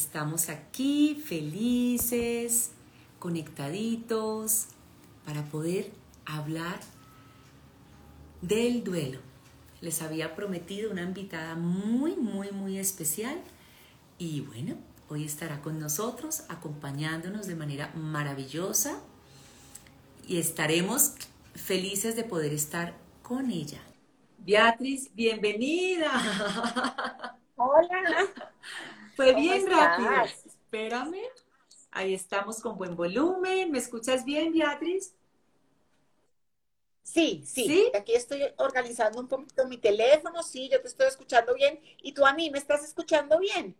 Estamos aquí felices, conectaditos, para poder hablar del duelo. Les había prometido una invitada muy, muy, muy especial y bueno, hoy estará con nosotros acompañándonos de manera maravillosa y estaremos felices de poder estar con ella. Beatriz, bienvenida. Hola. Fue bien rápido. Espérame. Ahí estamos con buen volumen. ¿Me escuchas bien, Beatriz? Sí, sí, Aquí estoy organizando un poquito mi teléfono. Sí, yo te estoy escuchando bien. ¿Y tú a mí me estás escuchando bien?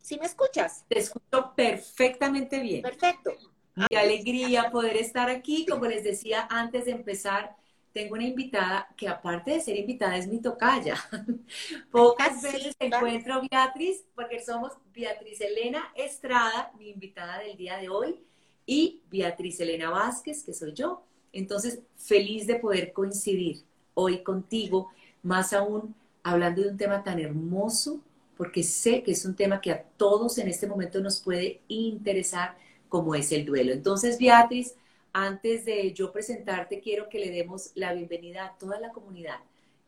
¿Sí me escuchas? Te escucho perfectamente bien. Perfecto. Qué alegría poder estar aquí. Como les decía antes de empezar, tengo una invitada que aparte de ser invitada es mi tocaya. Pocas veces encuentro Beatriz, porque somos Beatriz Elena Estrada, mi invitada del día de hoy, y Beatriz Elena Vázquez, que soy yo. Entonces, feliz de poder coincidir hoy contigo, más aún hablando de un tema tan hermoso, porque sé que es un tema que a todos en este momento nos puede interesar, como es el duelo. Entonces, Beatriz, antes de yo presentarte, quiero que le demos la bienvenida a toda la comunidad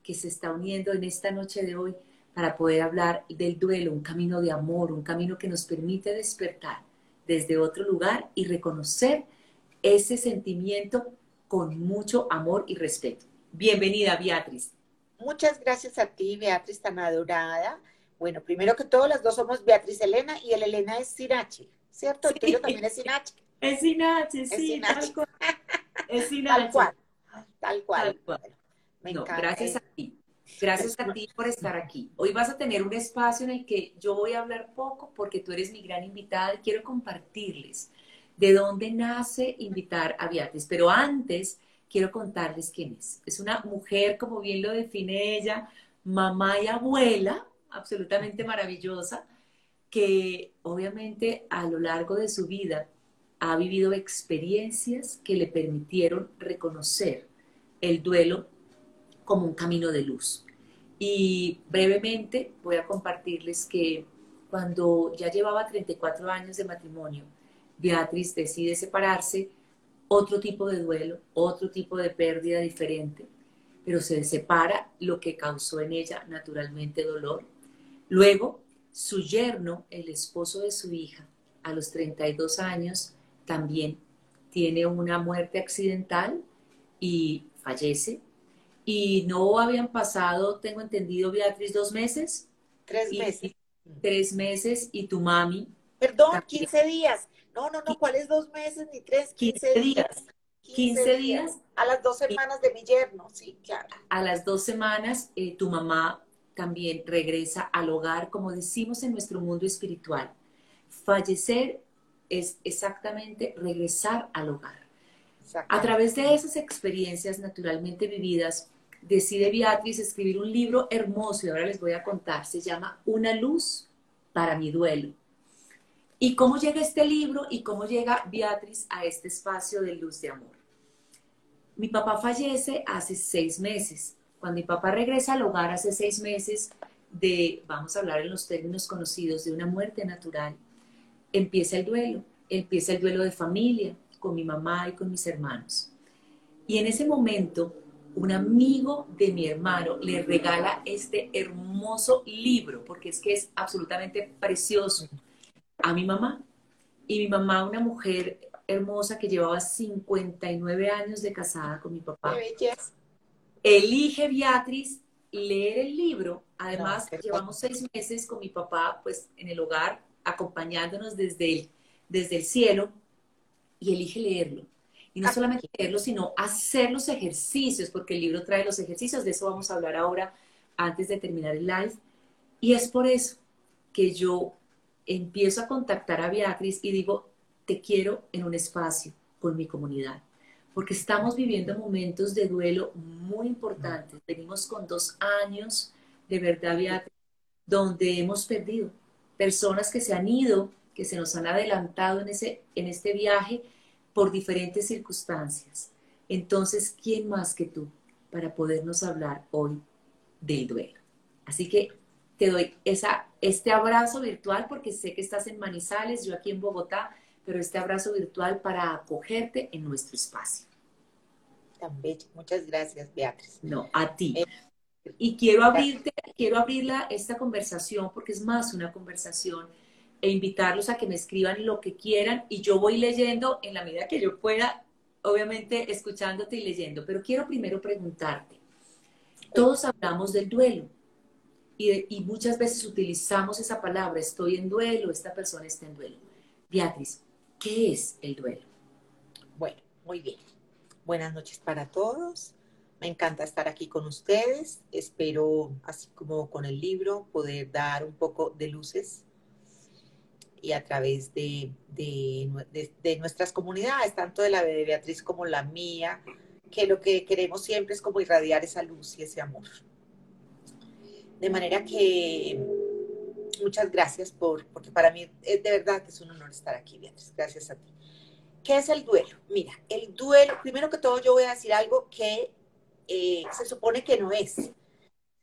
que se está uniendo en esta noche de hoy para poder hablar del duelo, un camino de amor, un camino que nos permite despertar desde otro lugar y reconocer ese sentimiento con mucho amor y respeto. Bienvenida, Beatriz. Muchas gracias a ti, Beatriz, tan adorada. Bueno, primero que todo, las dos somos Beatriz Elena y el Elena es Sirachi, ¿cierto? El tuyo también es Sirachi. Es Sinache, sí, tal cual. Es Tal cual. Tal cual. Me gracias a ti. Gracias a ti por estar aquí. Hoy vas a tener un espacio en el que yo voy a hablar poco porque tú eres mi gran invitada y quiero compartirles de dónde nace invitar a Beatriz. Pero antes quiero contarles quién es. Es una mujer, como bien lo define ella, mamá y abuela, absolutamente maravillosa, que obviamente a lo largo de su vida ha vivido experiencias que le permitieron reconocer el duelo como un camino de luz. Y brevemente voy a compartirles que cuando ya llevaba 34 años de matrimonio, Beatriz decide separarse, otro tipo de duelo, otro tipo de pérdida diferente, pero se separa lo que causó en ella naturalmente dolor. Luego, su yerno, el esposo de su hija, a los 32 años, también tiene una muerte accidental y fallece. Y no habían pasado, tengo entendido, Beatriz, dos meses. Tres meses. tres meses y tu mami. Perdón, 15 días. No, no, no, ¿cuáles dos meses ni tres? 15, días. 15, días. A las dos semanas de mi yerno, sí, claro. A las dos semanas, eh, tu mamá también regresa al hogar, como decimos en nuestro mundo espiritual. Fallecer es exactamente regresar al hogar. A través de esas experiencias naturalmente vividas, decide Beatriz escribir un libro hermoso y ahora les voy a contar. Se llama Una luz para mi duelo. ¿Y cómo llega este libro y cómo llega Beatriz a este espacio de luz de amor? Mi papá fallece hace seis meses. Cuando mi papá regresa al hogar hace seis meses de, vamos a hablar en los términos conocidos, de una muerte natural, empieza el duelo, empieza el duelo de familia con mi mamá y con mis hermanos. Y en ese momento, un amigo de mi hermano le regala este hermoso libro, porque es que es absolutamente precioso, a mi mamá. Y mi mamá, una mujer hermosa que llevaba 59 años de casada con mi papá, elige Beatriz leer el libro. Además, llevamos seis meses con mi papá, pues en el hogar, acompañándonos desde el, desde el cielo y elige leerlo. Y no ah. solamente leerlo, sino hacer los ejercicios, porque el libro trae los ejercicios, de eso vamos a hablar ahora antes de terminar el live. Y es por eso que yo empiezo a contactar a Beatriz y digo, te quiero en un espacio con mi comunidad, porque estamos viviendo momentos de duelo muy importantes. Venimos con dos años, de verdad, Beatriz, donde hemos perdido personas que se han ido, que se nos han adelantado en, ese, en este viaje por diferentes circunstancias. Entonces, ¿quién más que tú para podernos hablar hoy del duelo? Así que te doy esa, este abrazo virtual, porque sé que estás en Manizales, yo aquí en Bogotá, pero este abrazo virtual para acogerte en nuestro espacio. Tan bello. Muchas gracias, Beatriz. No, a ti. Eh, y quiero abrirte, quiero abrirla esta conversación porque es más una conversación e invitarlos a que me escriban lo que quieran y yo voy leyendo en la medida que yo pueda, obviamente escuchándote y leyendo, pero quiero primero preguntarte, todos hablamos del duelo y, y muchas veces utilizamos esa palabra, estoy en duelo, esta persona está en duelo. Beatriz, ¿qué es el duelo? Bueno, muy bien. Buenas noches para todos. Me encanta estar aquí con ustedes. Espero, así como con el libro, poder dar un poco de luces y a través de, de, nuestras comunidades, tanto de la de Beatriz como la mía, que lo que queremos siempre es como irradiar esa luz y ese amor. De manera que muchas gracias por, porque para mí es de verdad que es un honor estar aquí, Beatriz. Gracias a ti. ¿Qué es el duelo? Mira, el duelo, primero que todo yo voy a decir algo que eh, se supone que no es,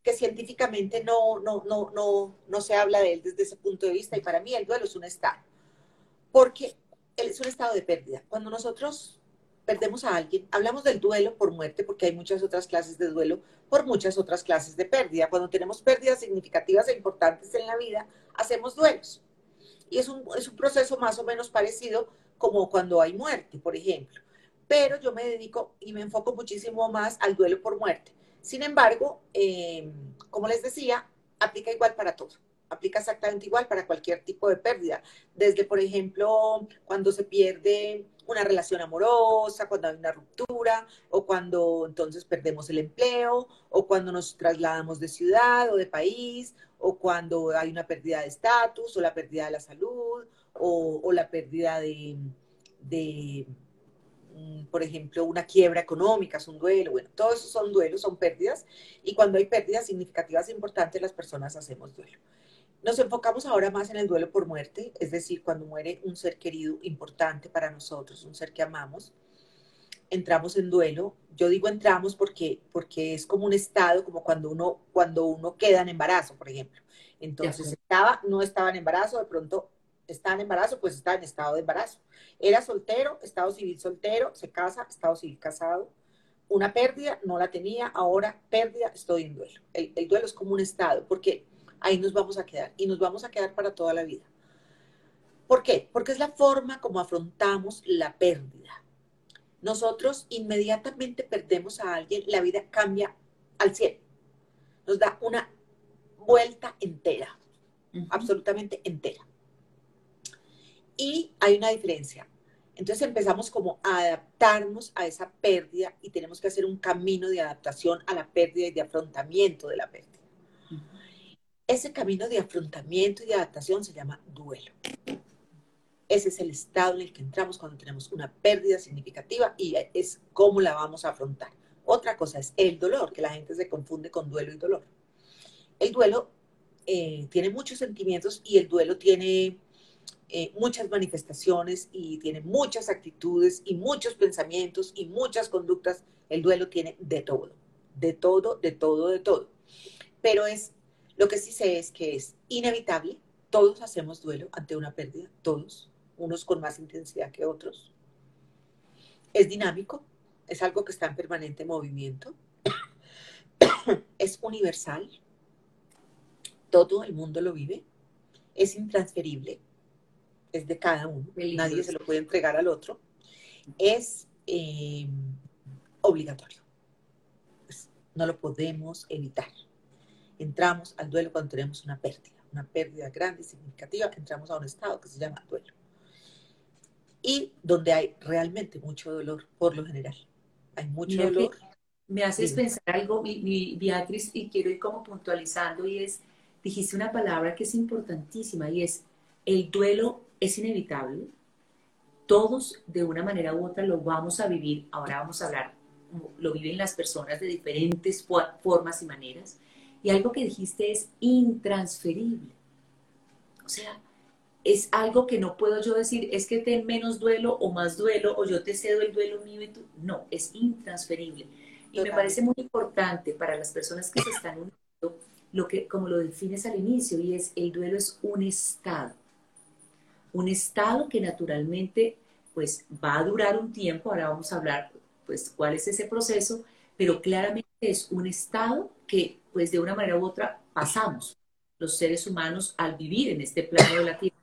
que científicamente no, no, no, no, no se habla de él desde ese punto de vista y para mí el duelo es un estado, porque es un estado de pérdida. Cuando nosotros perdemos a alguien, hablamos del duelo por muerte porque hay muchas otras clases de duelo por muchas otras clases de pérdida. Cuando tenemos pérdidas significativas e importantes en la vida, hacemos duelos. Y es un, es un proceso más o menos parecido como cuando hay muerte, por ejemplo pero yo me dedico y me enfoco muchísimo más al duelo por muerte. Sin embargo, em, como les decía, aplica igual para todo. Aplica exactamente igual para cualquier tipo de pérdida. Desde, por ejemplo, cuando se pierde una relación amorosa, cuando hay una ruptura, o cuando entonces perdemos el empleo, o cuando nos trasladamos de ciudad o de país, o cuando hay una pérdida de estatus, o la pérdida de la salud, o, la pérdida de Por ejemplo, una quiebra económica, es un duelo, bueno, todos esos son duelos, son pérdidas, y cuando hay pérdidas significativas e importantes, las personas hacemos duelo. Nos enfocamos ahora más en el duelo por muerte, es decir, cuando muere un ser querido importante para nosotros, un ser que amamos, entramos en duelo. Yo digo entramos porque, porque es como un estado, como cuando uno, cuando uno queda en embarazo, por ejemplo. Entonces estaba, no estaba en embarazo, de pronto está en embarazo, pues está en estado de embarazo. Era soltero, estado civil soltero, se casa, estado civil casado. Una pérdida, no la tenía, ahora pérdida, estoy en duelo. El, el duelo es como un estado, porque ahí nos vamos a quedar y nos vamos a quedar para toda la vida. ¿Por qué? Porque es la forma como afrontamos la pérdida. Nosotros inmediatamente perdemos a alguien, la vida cambia al cielo. Nos da una vuelta entera, absolutamente entera. Y hay una diferencia. Entonces empezamos como a adaptarnos a esa pérdida y tenemos que hacer un camino de adaptación a la pérdida y de afrontamiento de la pérdida. Ese camino de afrontamiento y de adaptación se llama duelo. Ese es el estado en el que entramos cuando tenemos una pérdida significativa y es cómo la vamos a afrontar. Otra cosa es el dolor, que la gente se confunde con duelo y dolor. El duelo eh, tiene muchos sentimientos y el duelo tiene eh, muchas manifestaciones y tiene muchas actitudes y muchos pensamientos y muchas conductas. El duelo tiene de todo, de todo, de todo, de todo. Pero es, lo que sí sé es que es inevitable. Todos hacemos duelo ante una pérdida, todos, unos con más intensidad que otros. Es dinámico, es algo que está en permanente movimiento. es universal, todo el mundo lo vive, es intransferible, es de cada uno, nadie se lo puede entregar al otro, es eh, obligatorio. Pues, no lo podemos evitar. Entramos al duelo cuando tenemos una pérdida, una pérdida grande y significativa, entramos a un estado que se llama duelo. Y donde hay realmente mucho dolor, por lo general. Hay mucho dolor. Me haces pensar algo, mi, Beatriz, y quiero ir como puntualizando, y es, dijiste una palabra que es importantísima, y es el duelo es inevitable. Todos de una manera u otra lo vamos a vivir. Ahora vamos a hablar, lo viven las personas de diferentes formas y maneras. Y algo que dijiste es intransferible. O sea, es algo que no puedo yo decir, es que ten menos duelo o más duelo, o yo te cedo el duelo mío y tú. No, es intransferible. Y me parece muy importante para las personas que se están uniendo lo que, como lo defines al inicio, y es el duelo es un estado. Un estado que naturalmente pues va a durar un tiempo, ahora vamos a hablar pues cuál es ese proceso, pero claramente es un estado que pues de una manera u otra pasamos los seres humanos al vivir en este plano de la Tierra.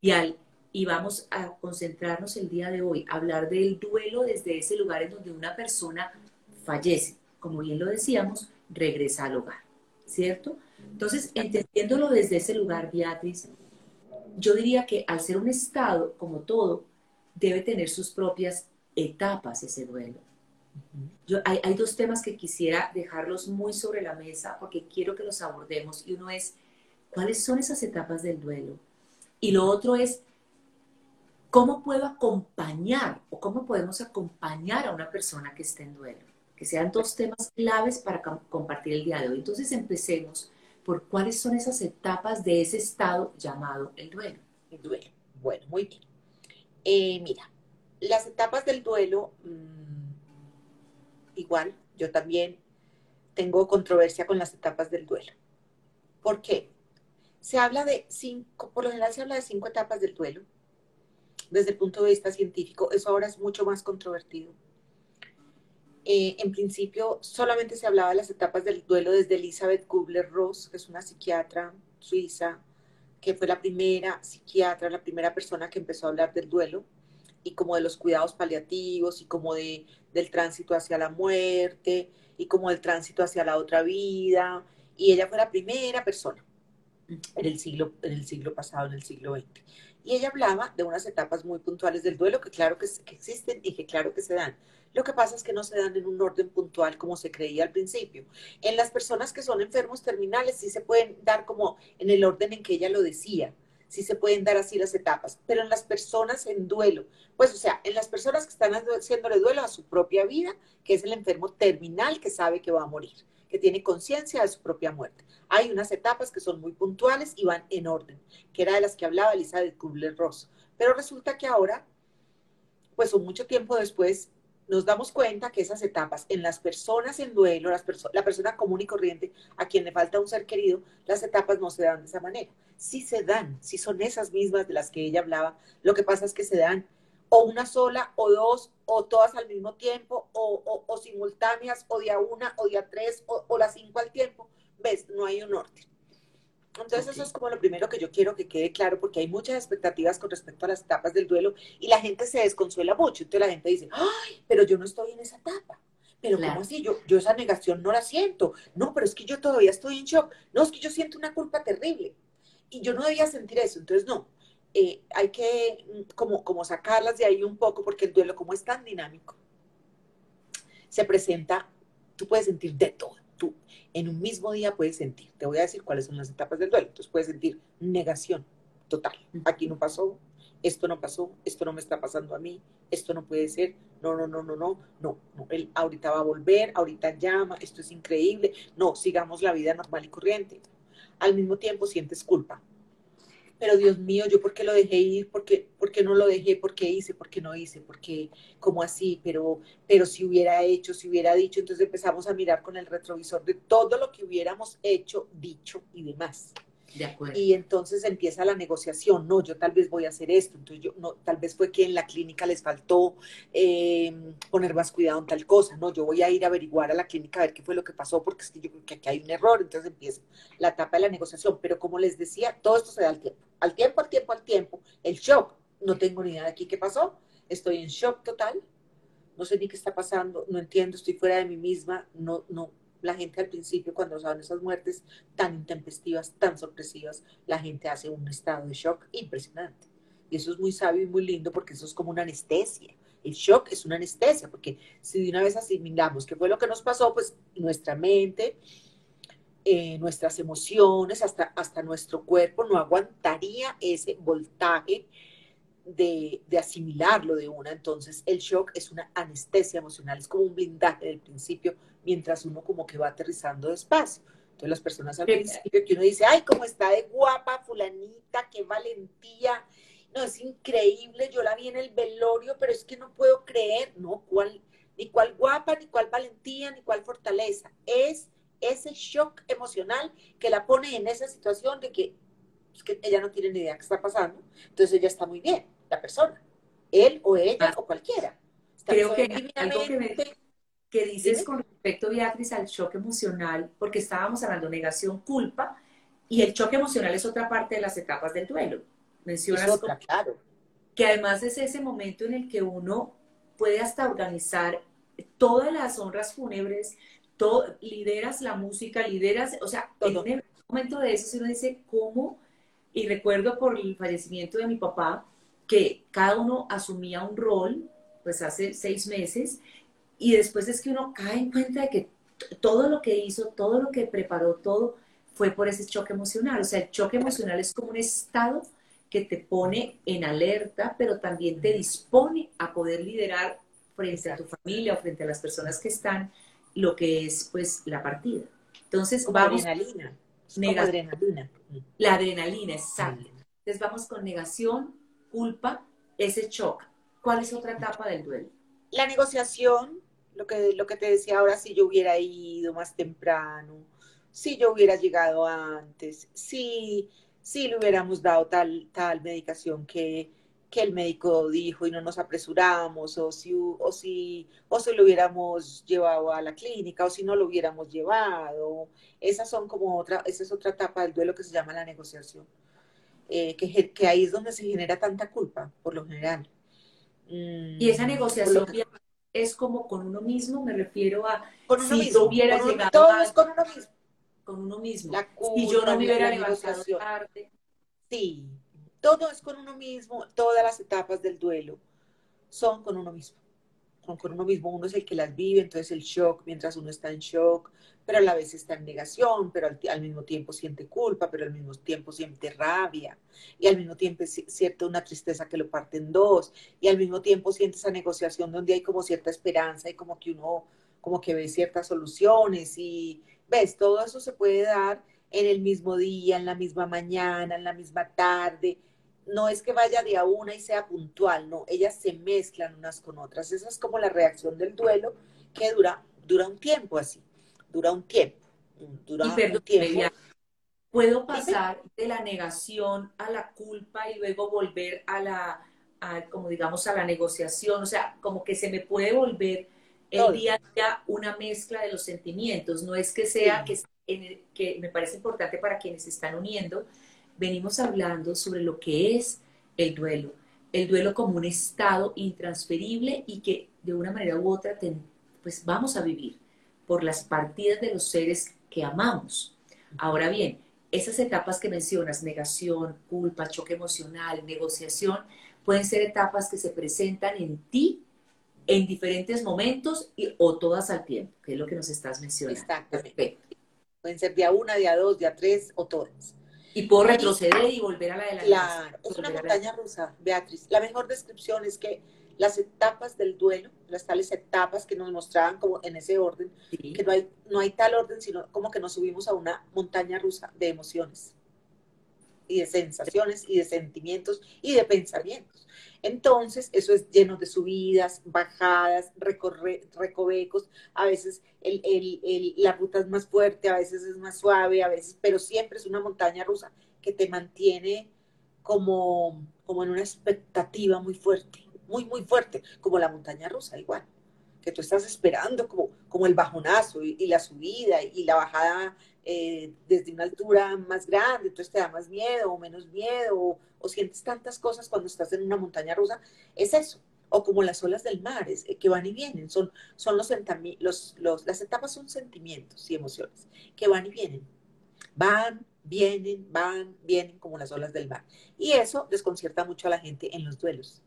Y al y vamos a concentrarnos el día de hoy, hablar del duelo desde ese lugar en donde una persona fallece, como bien lo decíamos, regresa al hogar, ¿cierto? Entonces, entendiéndolo desde ese lugar, Beatriz, yo diría que al ser un estado, como todo, debe tener sus propias etapas ese duelo. Yo, hay, hay, dos temas que quisiera dejarlos muy sobre la mesa porque quiero que los abordemos y uno es cuáles son esas etapas del duelo y lo otro es cómo puedo acompañar o cómo podemos acompañar a una persona que esté en duelo. Que sean dos temas claves para compartir el día de hoy. Entonces empecemos por cuáles son esas etapas de ese estado llamado el duelo. El duelo. Bueno, muy bien. Eh, mira, las etapas del duelo, mmm, igual, yo también tengo controversia con las etapas del duelo. ¿Por qué? Se habla de cinco, por lo general se habla de cinco etapas del duelo. Desde el punto de vista científico, eso ahora es mucho más controvertido. Eh, en principio, solamente se hablaba de las etapas del duelo desde Elizabeth Kubler-Ross, que es una psiquiatra suiza, que fue la primera psiquiatra, la primera persona que empezó a hablar del duelo y como de los cuidados paliativos y como de, del tránsito hacia la muerte y como del tránsito hacia la otra vida. Y ella fue la primera persona en el siglo, en el siglo pasado, en el siglo XX. Y ella hablaba de unas etapas muy puntuales del duelo que claro que, existen y que claro que se dan. Lo que pasa es que no se dan en un orden puntual como se creía al principio. En las personas que son enfermos terminales sí se pueden dar como en el orden en que ella lo decía, sí se pueden dar así las etapas, pero en las personas en duelo, pues o sea, en las personas que están haciéndole duelo a su propia vida, que es el enfermo terminal que sabe que va a morir, que tiene conciencia de su propia muerte. Hay unas etapas que son muy puntuales y van en orden, que era de las que hablaba Elizabeth Kubler-Ross. Pero resulta que ahora, pues un mucho tiempo después, nos damos cuenta que esas etapas en las personas en duelo, las la persona común y corriente a quien le falta un ser querido, las etapas no se dan de esa manera. Sí se dan, sí son esas mismas de las que ella hablaba. Lo que pasa es que se dan o una sola, o dos, o todas al mismo tiempo, o, o, o simultáneas, o día una, o día tres, o, o las cinco al tiempo. ¿Ves? No hay un orden. Entonces okay. eso es como lo primero que yo quiero que quede claro porque hay muchas expectativas con respecto a las etapas del duelo y la gente se desconsuela mucho. Entonces la gente dice, ay, pero yo no estoy en esa etapa. Pero claro. ¿cómo así? Yo, yo esa negación no la siento. No, pero es que yo todavía estoy en shock. No, es que yo siento una culpa terrible. Y yo no debía sentir eso. Entonces no, eh, hay que mm, como, como sacarlas de ahí un poco porque el duelo como es tan dinámico, se presenta, tú puedes sentir de todo tú en un mismo día puedes sentir. Te voy a decir cuáles son las etapas del duelo. Entonces puedes sentir negación total. Aquí no pasó, esto no pasó, esto no me está pasando a mí, esto no puede ser, no, no, no, no, no, no, no, él ahorita va a volver, ahorita llama, esto es increíble, no, sigamos la vida normal y corriente. Al mismo tiempo sientes culpa, pero Dios mío, ¿yo por qué lo dejé ir? ¿Por qué, por qué no lo dejé? ¿Por qué hice? ¿Por qué no hice? ¿Por qué? ¿Cómo así? Pero, pero si hubiera hecho, si hubiera dicho, entonces empezamos a mirar con el retrovisor de todo lo que hubiéramos hecho, dicho y demás. Y entonces empieza la negociación, no, yo tal vez voy a hacer esto, entonces yo, no, tal vez fue que en la clínica les faltó eh, poner más cuidado en tal cosa, no, yo voy a ir a averiguar a la clínica a ver qué fue lo que pasó, porque es que yo creo que aquí hay un error, entonces empieza la etapa de la negociación, pero como les decía, todo esto se da al tiempo, al tiempo, al tiempo, al tiempo, el shock, no tengo ni idea de aquí qué pasó, estoy en shock total, no sé ni qué está pasando, no entiendo, estoy fuera de mí misma, no, no, la gente al principio, cuando saben esas muertes tan intempestivas, tan sorpresivas, la gente hace un estado de shock impresionante. Y eso es muy sabio y muy lindo porque eso es como una anestesia. El shock es una anestesia, porque si de una vez asimilamos qué fue lo que nos pasó, pues nuestra mente, eh, nuestras emociones, hasta, hasta nuestro cuerpo no aguantaría ese voltaje de, de, asimilarlo de una. Entonces, el shock es una anestesia emocional, es como un blindaje del principio, mientras uno como que va aterrizando despacio. Entonces, las personas al principio que uno dice, ay, cómo está de guapa, fulanita, qué valentía. No, es increíble, yo la vi en el velorio, pero es que no puedo creer, no, cuál, ni cuál guapa, ni cuál valentía, ni cuál fortaleza. Es ese shock emocional que la pone en esa situación de que, pues, que ella no tiene ni idea qué está pasando. Entonces ella está muy bien, la persona, él o ella ah. o cualquiera. Creo que algo que, que dices con respecto, Beatriz, al shock emocional, porque estábamos hablando de negación, culpa, y el choque emocional es otra parte de las etapas del duelo. Mencionas claro. que además es ese momento en el que uno puede hasta organizar todas las honras fúnebres, todo, lideras la música, lideras, o sea, en un momento de eso se uno dice, ¿cómo? Y recuerdo por el fallecimiento de mi papá, que cada uno asumía un rol, pues hace seis meses, y después es que uno cae en cuenta de que todo lo que hizo, todo lo que preparó, todo fue por ese choque emocional. O sea, el choque emocional es como un estado que te pone en alerta, pero también te dispone a poder liderar frente a tu familia o frente a las personas que están lo que es pues la partida. Entonces vamos adrenalina. adrenalina. La adrenalina, exacto. Entonces vamos con negación, culpa, ese shock. ¿Cuál es otra etapa del duelo? La negociación, lo que, lo que te decía ahora, si yo hubiera ido más temprano, si yo hubiera llegado antes, si, si le hubiéramos dado tal, tal medicación que, que el médico dijo y no nos apresuramos, o si, o si, o si lo hubiéramos llevado a la clínica, o si no lo hubiéramos llevado. Esas son como otra, esa es otra etapa del duelo que se llama la negociación. Eh, que, que, ahí es donde se genera tanta culpa, por lo general. y esa mm, negociación es como con uno mismo, me refiero a con uno si mismo, hubiera llegado todo es con uno mismo. Con uno mismo. La y yo no me hubiera tarde. Sí, todo es con uno mismo, todas las etapas del duelo son con uno mismo. Con, con uno mismo, uno es el que las vive, entonces el shock, mientras uno está en shock, pero a la vez está en negación, pero al, mismo tiempo siente culpa, pero al mismo tiempo siente rabia, y al mismo tiempo siente una tristeza que lo parte en dos, y al mismo tiempo siente esa negociación donde hay como cierta esperanza y como que uno como que ve ciertas soluciones y ves, todo eso se puede dar en el mismo día, en la misma mañana, en la misma tarde, no es que vaya de a una y sea puntual, no, ellas se mezclan unas con otras. Esa es como la reacción del duelo que dura, dura un tiempo así, dura un tiempo, dura un tiempo. Puedo pasar de la negación a la culpa y luego volver a la, como digamos, a la negociación, o sea, como que se me puede volver el día a día una mezcla de los sentimientos, no es que sea que, que me parece importante para quienes se están uniendo, venimos hablando sobre lo que es el duelo. El duelo como un estado intransferible y que de una manera u otra pues vamos a vivir por las partidas de los seres que amamos. Ahora bien, esas etapas que mencionas, negación, culpa, choque emocional, negociación, pueden ser etapas que se presentan en ti en diferentes momentos y, o todas al tiempo, que es lo que nos estás mencionando. Exactamente. Pueden ser día una, día dos, día tres o todas. Y puedo retroceder y volver a la de la Claro, es una montaña rusa, Beatriz. La mejor descripción es que las etapas del duelo, las tales etapas que nos mostraban como en ese orden, que no hay, no hay tal orden, sino como que nos subimos a una montaña rusa de emociones y de sensaciones y de sentimientos y de pensamientos. Entonces, eso es lleno de subidas, bajadas, recovecos, a veces la ruta es más fuerte, a veces es más suave, a veces, pero siempre es una montaña rusa que te mantiene como, como en una expectativa muy fuerte, muy, muy fuerte, como la montaña rusa, igual, que tú estás esperando como, como el bajonazo y, y la subida y la bajada eh, desde una altura más grande, entonces te da más miedo o menos miedo, o, sientes tantas cosas cuando estás en una montaña rusa, es eso. O como las olas del mar, es, eh, que van y vienen, son, son los, los, los, las etapas son sentimientos y emociones que van y vienen. Van, vienen, van, vienen como las olas del mar. Y eso desconcierta mucho a la gente en los duelos.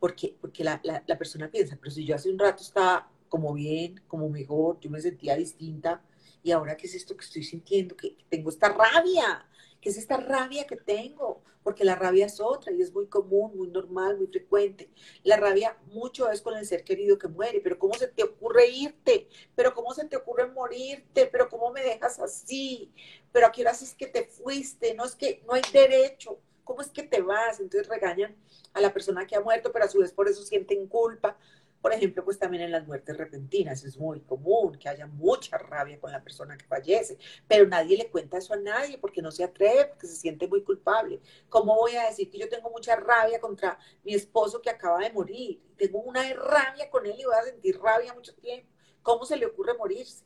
Porque, porque la, la, la persona piensa, pero si yo hace un rato estaba como bien, como mejor, yo me sentía distinta, y ahora qué es esto que estoy sintiendo, que, tengo esta rabia, qué es esta rabia que tengo, porque la rabia es otra y es muy común, muy normal, muy frecuente. La rabia mucho es con el ser querido que muere, pero ¿cómo se te ocurre irte? ¿Pero cómo se te ocurre morirte? ¿Pero cómo me dejas así? ¿Pero a qué hora es que te fuiste? No es que no hay derecho. ¿Cómo es que te vas? Entonces regañan a la persona que ha muerto, pero a su vez por eso sienten culpa Por ejemplo, pues también en las muertes repentinas es muy común que haya mucha rabia con la persona que fallece, pero nadie le cuenta eso a nadie porque no se atreve, porque se siente muy culpable. ¿Cómo voy a decir que yo tengo mucha rabia contra mi esposo que acaba de morir? Tengo una rabia con él y voy a sentir rabia mucho tiempo. ¿Cómo se le ocurre morirse?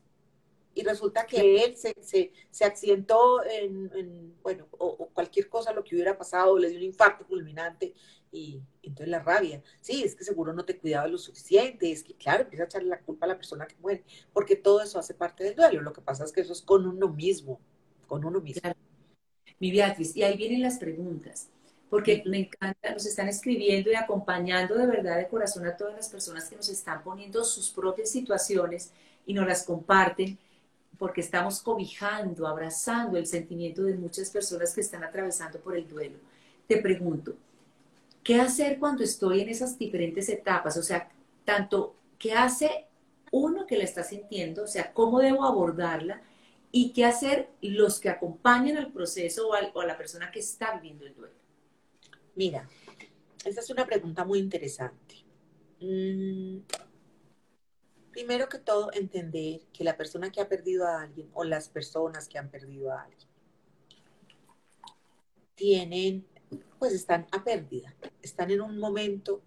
y resulta que él se, se, se accidentó en, bueno, o, cualquier cosa, lo que hubiera pasado, le dio un infarto fulminante y entonces la rabia, sí, es que seguro no te cuidaba lo suficiente, es que claro, empieza a echarle la culpa a la persona que muere, porque todo eso hace parte del duelo, lo que pasa es que eso es con uno mismo, con uno mismo. Mi Beatriz, y ahí vienen las preguntas, porque me encanta, nos están escribiendo y acompañando de verdad de corazón a todas las personas que nos están poniendo sus propias situaciones y nos las comparten porque estamos cobijando, abrazando el sentimiento de muchas personas que están atravesando por el duelo. Te pregunto, ¿qué hacer cuando estoy en esas diferentes etapas? O sea, tanto, ¿qué hace uno que la está sintiendo? O sea, ¿cómo debo abordarla? ¿Y qué hacer los que acompañan al proceso o, a la persona que está viviendo el duelo? Mira, esa es una pregunta muy interesante. Mm, primero que todo, entender que la persona que ha perdido a alguien o las personas que han perdido a alguien tienen, pues están a pérdida, están en un momento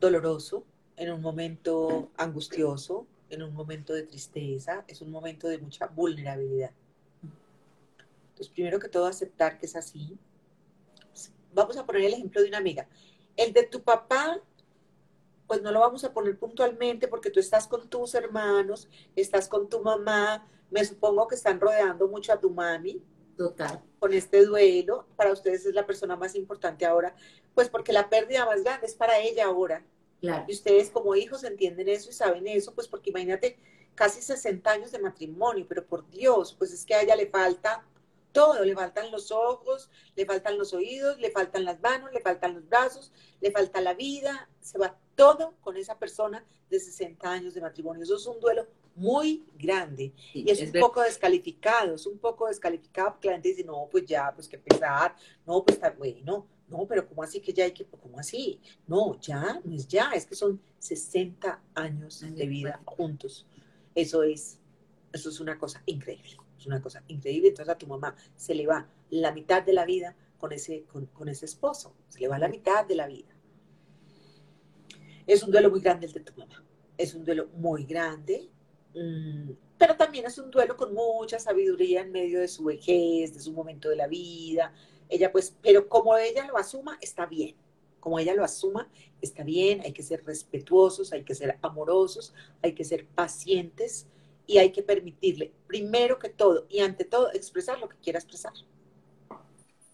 doloroso, en un momento angustioso, en un momento de tristeza, es un momento de mucha vulnerabilidad. Entonces, primero que todo, aceptar que es así. Vamos a poner el ejemplo de una amiga. El de tu papá pues no lo vamos a poner puntualmente porque tú estás con tus hermanos, estás con tu mamá, me supongo que están rodeando mucho a tu mami. Total. Con este duelo, para ustedes es la persona más importante ahora, pues porque la pérdida más grande es para ella ahora. Claro. Y ustedes como hijos entienden eso y saben eso, pues porque imagínate, casi 60 años de matrimonio, pero por Dios, pues es que a ella le falta todo, le faltan los ojos, le faltan los oídos, le faltan las manos, le faltan los brazos, le falta la vida, se va todo con esa persona de 60 años de matrimonio. Eso es un duelo muy grande y es, un poco descalificado, es un poco descalificado porque la gente dice, no, pues ya, pues qué pesar, no, pues está bueno, no, pero ¿cómo así que ya hay que, cómo así? No, ya, no es ya, es que son 60 años de vida juntos. Eso es, eso es una cosa increíble, es una cosa increíble. Entonces a tu mamá se le va la mitad de la vida con ese, con ese esposo, se le va la mitad de la vida. Es un duelo muy grande el de tu mamá. Es un duelo muy grande, pero también es un duelo con mucha sabiduría en medio de su vejez, de su momento de la vida. Ella pues, pero como ella lo asuma, está bien. Como ella lo asuma, está bien. Hay que ser respetuosos, hay que ser amorosos, hay que ser pacientes y hay que permitirle, primero que todo y ante todo, expresar lo que quiera expresar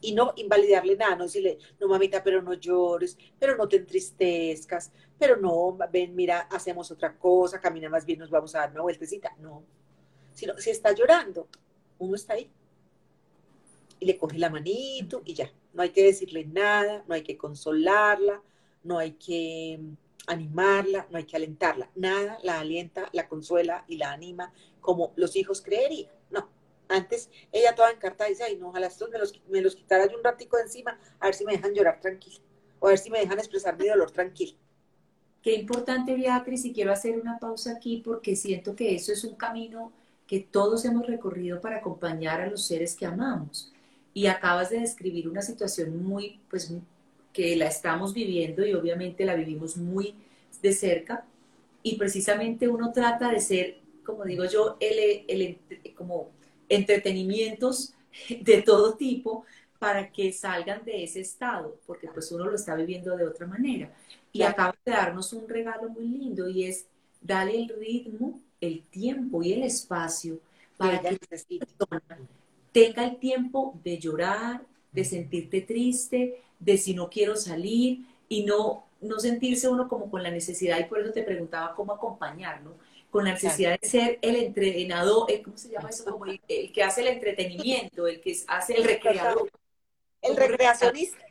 y no invalidarle nada, no decirle, no mamita, pero no llores, pero no te entristezcas, pero no, ven, mira, hacemos otra cosa, camina más bien, nos vamos a dar una vueltecita. No, sino si está llorando, uno está ahí. Y le coge la manito y ya, no hay que decirle nada, no hay que consolarla, no hay que animarla, no hay que alentarla, nada la alienta, la consuela y la anima como los hijos creerían, antes ella toda encartada dice, ay no, ojalá estos me los, me los quitara yo un ratico de encima, a ver si me dejan llorar tranquila, o a ver si me dejan expresar mi dolor tranquilo. Qué importante, Beatriz, y quiero hacer una pausa aquí porque siento que eso es un camino que todos hemos recorrido para acompañar a los seres que amamos. Y acabas de describir una situación muy, pues, que la estamos viviendo y obviamente la vivimos muy de cerca. Y precisamente uno trata de ser, como digo yo, el, el como entretenimientos de todo tipo para que salgan de ese estado, porque pues uno lo está viviendo de otra manera. Y acaba de darnos un regalo muy lindo y es darle el ritmo, el tiempo y el espacio para que tenga el tiempo de llorar, de sentirte triste, de si no quiero salir y no, no sentirse uno como con la necesidad, y por eso te preguntaba cómo acompañarlo, con la necesidad de ser el entrenador, ¿cómo se llama eso? Como el, que hace el entretenimiento, el que hace el recreador. El recreacionista.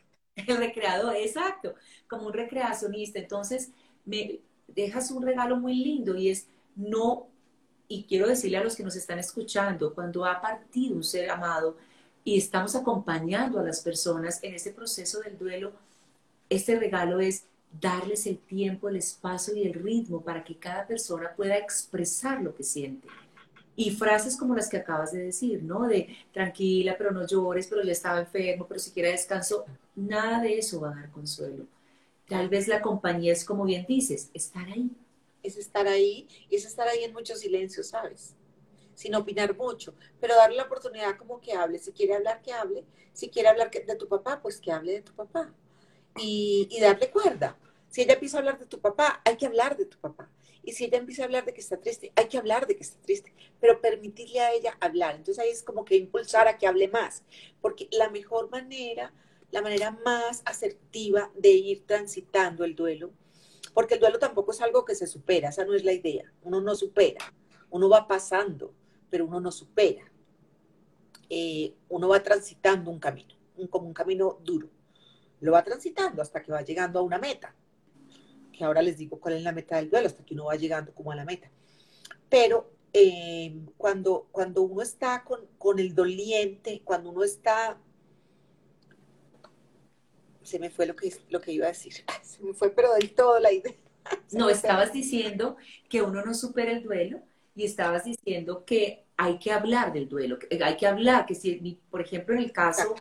El recreador, exacto, como un recreacionista. Entonces, me dejas un regalo muy lindo y es no, y quiero decirle a los que nos están escuchando, cuando ha partido un ser amado y estamos acompañando a las personas en ese proceso del duelo, este regalo es darles el tiempo, el espacio y el ritmo para que cada persona pueda expresar lo que siente. Y frases como las que acabas de decir, ¿no? De tranquila, pero no llores, pero ya estaba enfermo, pero si quiere descanso, nada de eso va a dar consuelo. Tal vez la compañía es como bien dices, estar ahí. Es estar ahí y es estar ahí en mucho silencio, ¿sabes? Sin opinar mucho, pero darle la oportunidad como que hable. Si quiere hablar, que hable. Si quiere hablar de tu papá, pues que hable de tu papá y, darle cuerda. Si ella empieza a hablar de tu papá, hay que hablar de tu papá. Y si ella empieza a hablar de que está triste, hay que hablar de que está triste, pero permitirle a ella hablar. Entonces ahí es como que impulsar a que hable más, porque la mejor manera, la manera más asertiva de ir transitando el duelo, porque el duelo tampoco es algo que se supera, esa no es la idea. Uno no supera, uno va pasando, pero uno no supera. Eh, uno va transitando un camino, como un camino duro lo va transitando hasta que va llegando a una meta, que ahora les digo cuál es la meta del duelo, hasta que uno va llegando como a la meta. Pero eh, cuando, cuando uno está con, el doliente, cuando uno está... Se me fue lo que, lo que iba a decir. Se me fue, pero del todo la idea. no, estabas diciendo que uno no supera el duelo y estabas diciendo que hay que hablar del duelo, que hay que hablar, que si, por ejemplo, en el caso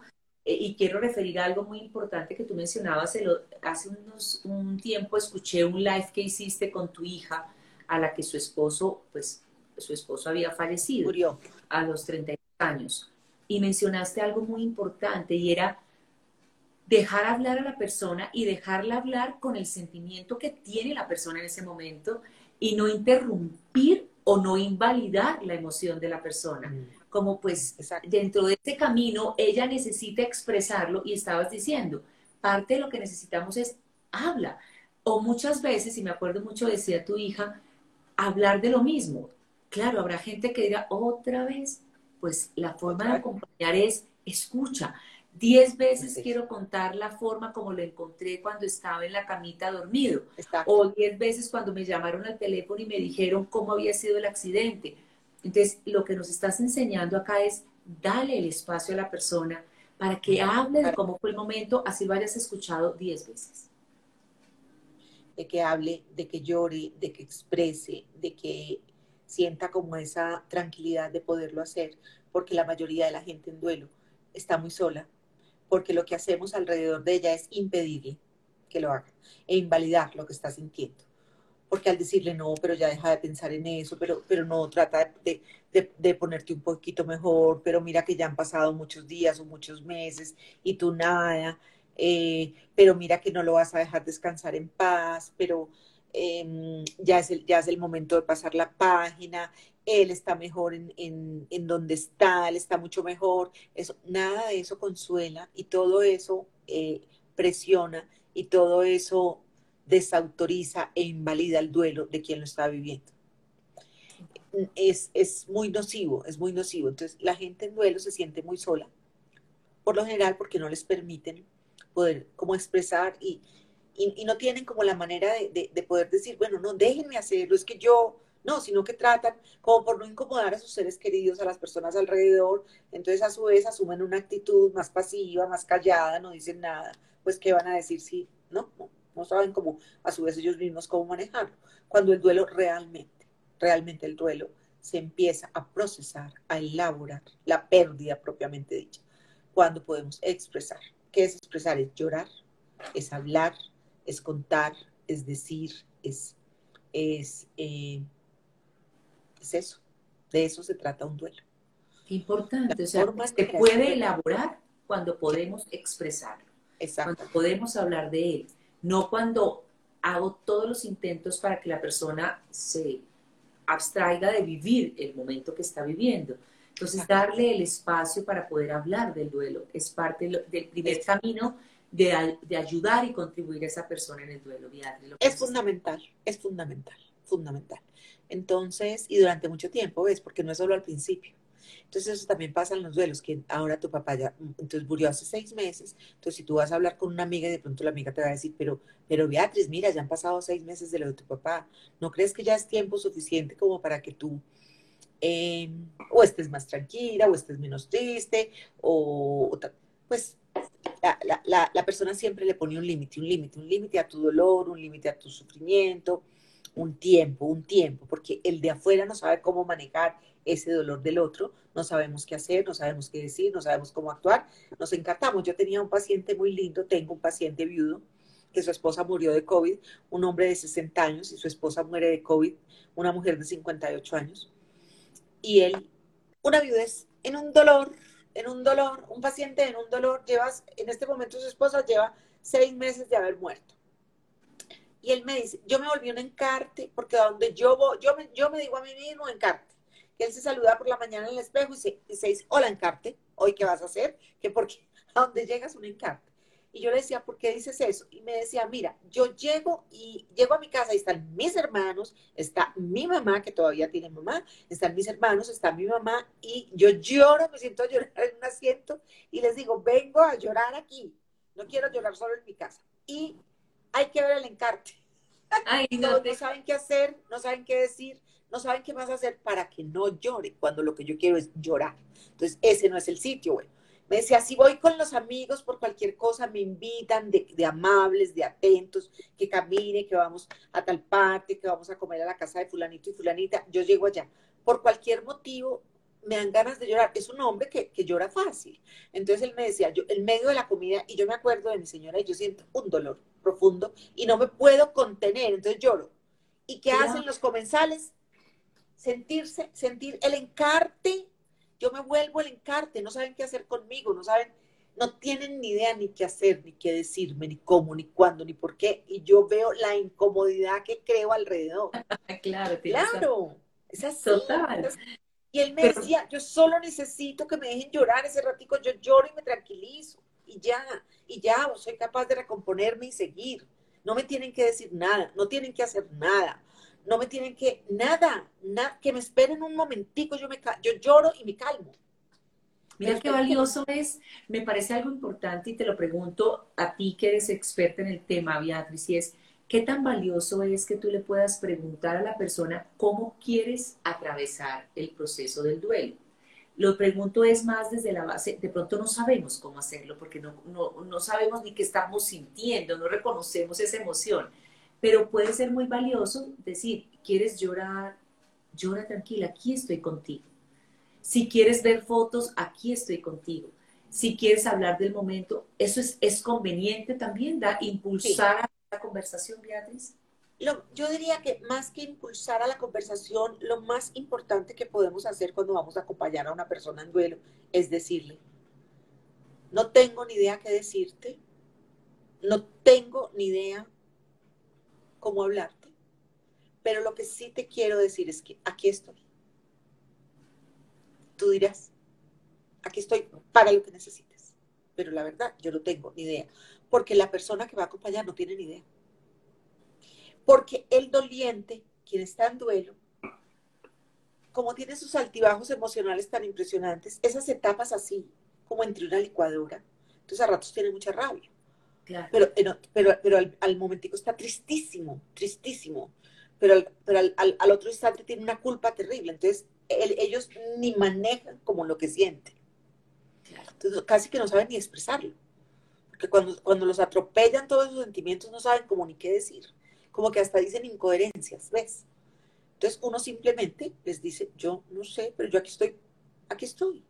y quiero referir a algo muy importante que tú mencionabas. hace unos, un tiempo escuché un live que hiciste con tu hija, a la que su esposo, pues su esposo había fallecido. Murió. A los 30 años. Y mencionaste algo muy importante y era dejar hablar a la persona y dejarla hablar con el sentimiento que tiene la persona en ese momento y no interrumpir o no invalidar la emoción de la persona. Mm como pues dentro de este camino ella necesita expresarlo y estabas diciendo, parte de lo que necesitamos es habla. O muchas veces, y me acuerdo mucho, decía tu hija, hablar de lo mismo. Claro, habrá gente que dirá otra vez, pues la forma de acompañar es escucha. Diez veces quiero contar la forma como lo encontré cuando estaba en la camita dormido. O diez veces cuando me llamaron al teléfono y me dijeron cómo había sido el accidente entonces, lo que nos estás enseñando acá es dale el espacio a la persona para que hable de cómo fue el momento, así lo hayas escuchado diez veces. De que hable, de que llore, de que exprese, de que sienta como esa tranquilidad de poderlo hacer, porque la mayoría de la gente en duelo está muy sola, porque lo que hacemos alrededor de ella es impedirle que lo haga e invalidar lo que está sintiendo porque al decirle no, pero ya deja de pensar en eso, pero, pero no, trata de, de, ponerte un poquito mejor, pero mira que ya han pasado muchos días o muchos meses y tú nada, eh, pero mira que no lo vas a dejar descansar en paz, pero em, ya, es el, ya es el momento de pasar la página, él está mejor en, en, en donde está, él está mucho mejor, eso, nada de eso consuela y todo eso eh, presiona y todo eso desautoriza e invalida el duelo de quien lo está viviendo. Es, es muy nocivo, es muy nocivo. Entonces, la gente en duelo se siente muy sola, por lo general porque no les permiten poder como expresar y, y, no tienen como la manera de, de, poder decir, bueno, no, déjenme hacerlo, es que yo, no, sino que tratan como por no incomodar a sus seres queridos, a las personas alrededor, entonces a su vez asumen una actitud más pasiva, más callada, no dicen nada, pues ¿qué van a decir si, no, no, no saben cómo, a su vez ellos mismos cómo manejarlo. Cuando el duelo realmente, realmente el duelo se empieza a procesar, a elaborar la pérdida propiamente dicha. Cuando podemos expresar. ¿Qué es expresar? Es llorar, es hablar, es contar, es decir, es, es, eh, es eso. De eso se trata un duelo. importante. o sea, se puede elaborar cuando podemos expresarlo. Exacto. Cuando podemos hablar de él no cuando hago todos los intentos para que la persona se abstraiga de vivir el momento que está viviendo. Entonces, darle el espacio para poder hablar del duelo es parte del primer camino de, de, ayudar y contribuir a esa persona en el duelo. Es fundamental, es fundamental, fundamental. Entonces, y durante mucho tiempo, ¿ves? Porque no es solo al principio. Entonces eso también pasa en los duelos, que ahora tu papá ya, entonces murió hace seis meses, entonces si tú vas a hablar con una amiga y de pronto la amiga te va a decir, pero, pero Beatriz, mira, ya han pasado seis meses de lo de tu papá, ¿no crees que ya es tiempo suficiente como para que tú em, o estés más tranquila, o estés menos triste, o pues la, persona siempre le pone un límite, un límite, un límite a tu dolor, un límite a tu sufrimiento, un tiempo, un tiempo, porque el de afuera no sabe cómo manejar ese dolor del otro, no sabemos qué hacer, no sabemos qué decir, no sabemos cómo actuar, nos encantamos. Yo tenía un paciente muy lindo, tengo un paciente viudo, que su esposa murió de COVID, un hombre de 60 años y su esposa muere de COVID, una mujer de 58 años. Y él, una viudez, en un dolor, en un dolor, un paciente en un dolor, llevas, en este momento su esposa lleva seis meses de haber muerto. Y él me dice, yo me volví un encarte, porque donde yo voy, yo me, yo me digo a mí mismo encarte, que él se saluda por la mañana en el espejo y se, y se dice, hola encarte, hoy qué vas a hacer, que porque a donde llegas un encarte. Y yo le decía, ¿por qué dices eso? Y me decía, mira, yo llego y llego a mi casa y están mis hermanos, está mi mamá, que todavía tiene mamá, están mis hermanos, está mi mamá, y yo lloro, me siento a llorar en un asiento y les digo, vengo a llorar aquí, no quiero llorar solo en mi casa. Y hay que ver el encarte. Ay, no, no saben qué hacer, no saben qué decir, no saben qué vas a hacer para que no llore, cuando lo que yo quiero es llorar. Entonces, ese no es el sitio, güey. Me decía, si voy con los amigos por cualquier cosa, me invitan de, amables, de atentos, que camine, que vamos a tal parte, que vamos a comer a la casa de fulanito y fulanita. Yo llego allá. Por cualquier motivo, me dan ganas de llorar. Es un hombre que, llora fácil. Entonces él me decía, yo en medio de la comida, y yo me acuerdo de mi señora, y yo siento un dolor profundo y no me puedo contener, entonces lloro. ¿Y qué hacen los comensales? Sentirse, sentir el encarte yo me vuelvo el encarte, no saben qué hacer conmigo, no saben, no tienen ni idea ni qué hacer, ni qué decirme, ni cómo, ni cuándo, ni por qué. Y yo veo la incomodidad que creo alrededor. claro, claro. Es así. Total. Y él me decía, yo solo necesito que me dejen llorar ese ratico, yo lloro y me tranquilizo. Y ya, y ya, soy capaz de recomponerme y seguir. No me tienen que decir nada, no tienen que hacer nada no me tienen que, nada, que me esperen un momentico, yo, me, yo lloro y me calmo. Mira qué valioso es, me parece algo importante y te lo pregunto a ti que eres experta en el tema, Beatriz, y es, ¿qué tan valioso es que tú le puedas preguntar a la persona cómo quieres atravesar el proceso del duelo? Lo pregunto es más desde la base, de pronto no sabemos cómo hacerlo porque no, no, no sabemos ni qué estamos sintiendo, no reconocemos esa emoción pero puede ser muy valioso decir, ¿quieres llorar? Llora tranquila, aquí estoy contigo. Si quieres ver fotos, aquí estoy contigo. Si quieres hablar del momento, eso es, es conveniente también, da impulsar a la conversación, Beatriz. yo diría que más que impulsar a la conversación, lo más importante que podemos hacer cuando vamos a acompañar a una persona en duelo es decirle, no tengo ni idea qué decirte, no tengo ni idea cómo hablarte. Pero lo que sí te quiero decir es que aquí estoy. Tú dirás, aquí estoy para lo que necesites. Pero la verdad, yo no tengo ni idea. Porque la persona que va a acompañar no tiene ni idea. Porque el doliente, quien está en duelo, como tiene sus altibajos emocionales tan impresionantes, esas etapas así, como entre una licuadora, entonces a ratos tiene mucha rabia. Pero, pero, pero al, momentico está tristísimo, tristísimo. Pero, pero al, otro instante tiene una culpa terrible. Entonces, ellos ni manejan como lo que sienten. Entonces, casi que no saben ni expresarlo. Porque cuando, cuando los atropellan todos esos sentimientos, no saben cómo ni qué decir. Como que hasta dicen incoherencias, ¿ves? Entonces, uno simplemente les dice, yo no sé, pero yo aquí estoy, aquí estoy.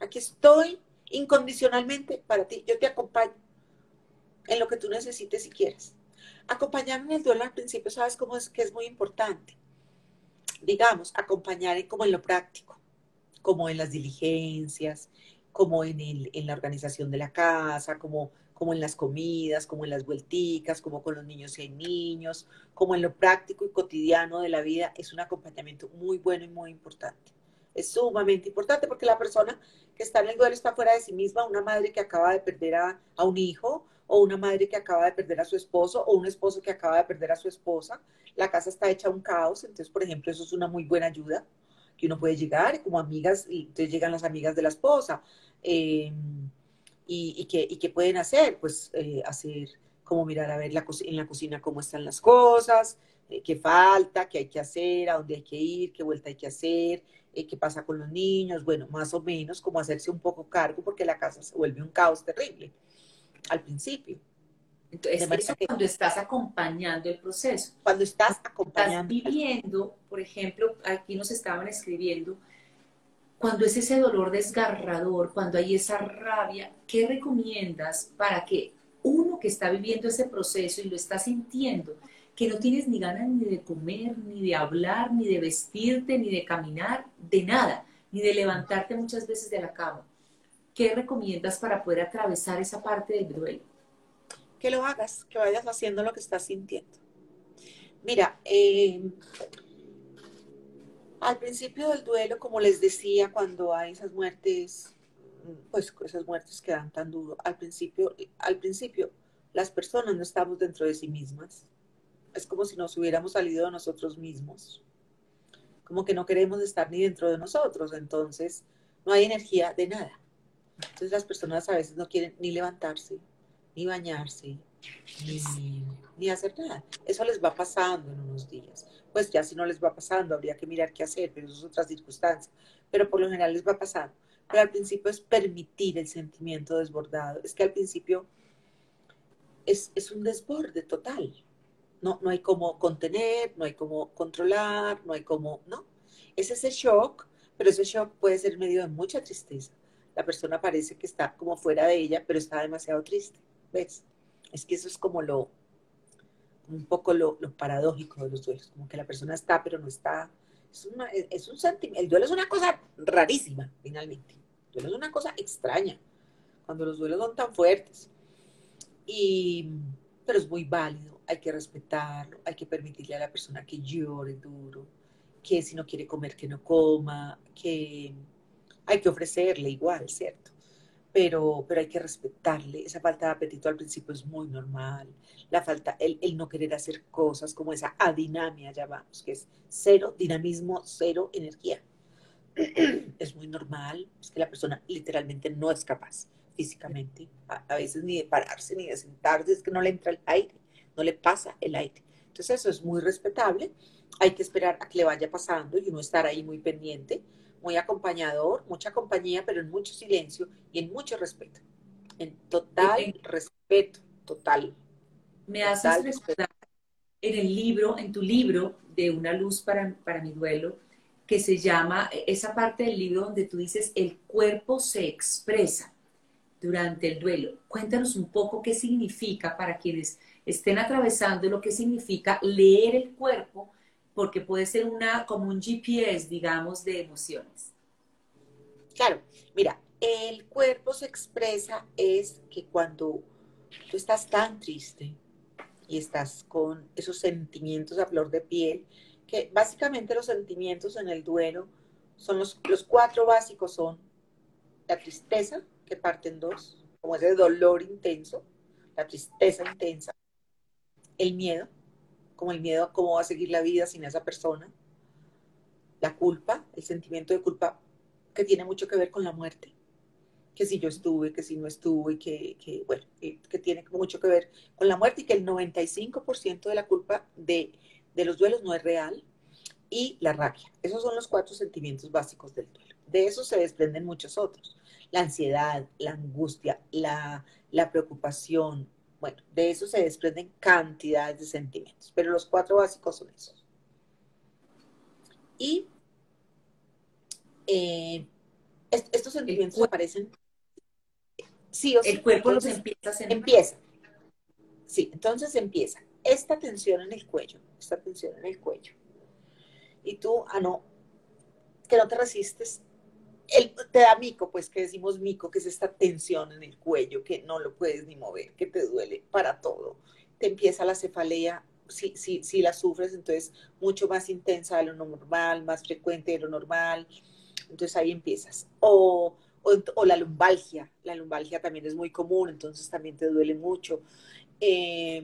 Aquí estoy incondicionalmente para ti. Yo te acompaño en lo que tú necesites y quieras. Acompañarme en el duelo al principio, ¿sabes cómo es que es muy importante? Digamos, acompañar como en lo práctico, como en las diligencias, como en, el, en la organización de la casa, como, como en las comidas, como en las vuelticas, como con los niños y hay niños, como en lo práctico y cotidiano de la vida, es un acompañamiento muy bueno y muy importante. Es sumamente importante porque la persona que está en el duelo está fuera de sí misma, una madre que acaba de perder a, a un hijo, o una madre que acaba de perder a su esposo, o un esposo que acaba de perder a su esposa. La casa está hecha un caos, entonces, por ejemplo, eso es una muy buena ayuda que uno puede llegar, como amigas, y entonces llegan las amigas de la esposa. Em, y, y, que, y pueden hacer? Pues eh, hacer como mirar a ver la, en la cocina cómo están las cosas, eh, qué falta, qué hay que hacer, a dónde hay que ir, qué vuelta hay que hacer, eh, qué pasa con los niños, bueno, más o menos como hacerse un poco cargo porque la casa se vuelve un caos terrible. Al principio. Entonces, eso cuando estás acompañando el proceso. Cuando estás acompañando. Estás viviendo, por ejemplo, aquí nos estaban escribiendo, cuando es ese dolor desgarrador, cuando hay esa rabia, ¿qué recomiendas para que uno que está viviendo ese proceso y lo está sintiendo, que no tienes ni ganas ni de comer, ni de hablar, ni de vestirte, ni de caminar, de nada, ni de levantarte muchas veces de la cama? ¿Qué recomiendas para poder atravesar esa parte del duelo? que lo hagas, que vayas haciendo lo que estás sintiendo. Mira, eh, al principio del duelo, como les decía, cuando hay esas muertes, pues esas muertes que dan tan duro, al principio, al principio las personas no estamos dentro de sí mismas. Es como si nos hubiéramos salido de nosotros mismos. Como que no queremos estar ni dentro de nosotros. Entonces, no hay energía de nada. Entonces las personas a veces no quieren ni levantarse, ni bañarse, ni, hacer nada. Eso les va pasando en unos días. Pues ya si no les va pasando, habría que mirar qué hacer, pero eso es otra circunstancia. Pero por lo general les va pasando. Pero al principio es permitir el sentimiento desbordado. Es que al principio es, es un desborde total. No, no hay cómo contener, no hay cómo controlar, no hay cómo, ¿no? Es ese shock, pero ese shock puede ser medio de mucha tristeza. La persona parece que está como fuera de ella, pero está demasiado triste. ¿Ves? Es que eso es como lo, un poco lo, paradójico de los duelos, como que la persona está pero no está. Es, es un sentimiento, el duelo es una cosa rarísima, finalmente. El duelo es una cosa extraña, cuando los duelos son tan fuertes. Y, pero es muy válido, hay que respetarlo, hay que permitirle a la persona que llore duro, que si no quiere comer, que no coma, que hay que ofrecerle igual, ¿cierto? pero, pero hay que respetarle. Esa falta de apetito al principio es muy normal. La falta, el, el no querer hacer cosas como esa adinamia, ya vamos, que es cero dinamismo, cero energía. es muy normal, es que la persona literalmente no es capaz físicamente, a, a, veces ni de pararse ni de sentarse, es que no le entra el aire, no le pasa el aire. Entonces eso es muy respetable, hay que esperar a que le vaya pasando y uno estar ahí muy pendiente muy acompañador, mucha compañía, pero en mucho silencio y en mucho respeto. En total respeto, total. Me haces respetar en el libro, en tu libro de Una luz para, para mi duelo, que se llama, esa parte del libro donde tú dices, el cuerpo se expresa durante el duelo. Cuéntanos un poco qué significa para quienes estén atravesando lo que significa leer el cuerpo porque puede ser una, como un GPS, digamos, de emociones. Claro, mira, el cuerpo se expresa es que cuando tú estás tan triste y estás con esos sentimientos a flor de piel, que básicamente los sentimientos en el duelo son los, los cuatro básicos son la tristeza, que parte en dos, como ese dolor intenso, la tristeza intensa, el miedo, como el miedo a cómo va a seguir la vida sin esa persona, la culpa, el sentimiento de culpa que tiene mucho que ver con la muerte, que si yo estuve, que si no estuve, que, que bueno, que, tiene mucho que ver con la muerte y que el 95% de la culpa de, de los duelos no es real, y la rabia. Esos son los cuatro sentimientos básicos del duelo. De eso se desprenden muchos otros. La ansiedad, la angustia, la, la preocupación, bueno, de eso se desprenden cantidades de sentimientos, pero los cuatro básicos son esos. Y eh, estos sentimientos aparecen sí o sí. El cuerpo los empieza a sentir. Empieza. Sí, entonces empieza. Esta tensión en el cuello, esta tensión en el cuello. Y tú, ah, no, que no te resistes el, te da mico, pues que decimos mico, que es esta tensión en el cuello, que no lo puedes ni mover, que te duele para todo. Te empieza la cefalea, si, si, si la sufres, entonces mucho más intensa de lo normal, más frecuente de lo normal. Entonces ahí empiezas. O, o, la lumbalgia, la lumbalgia también es muy común, entonces también te duele mucho. Eh,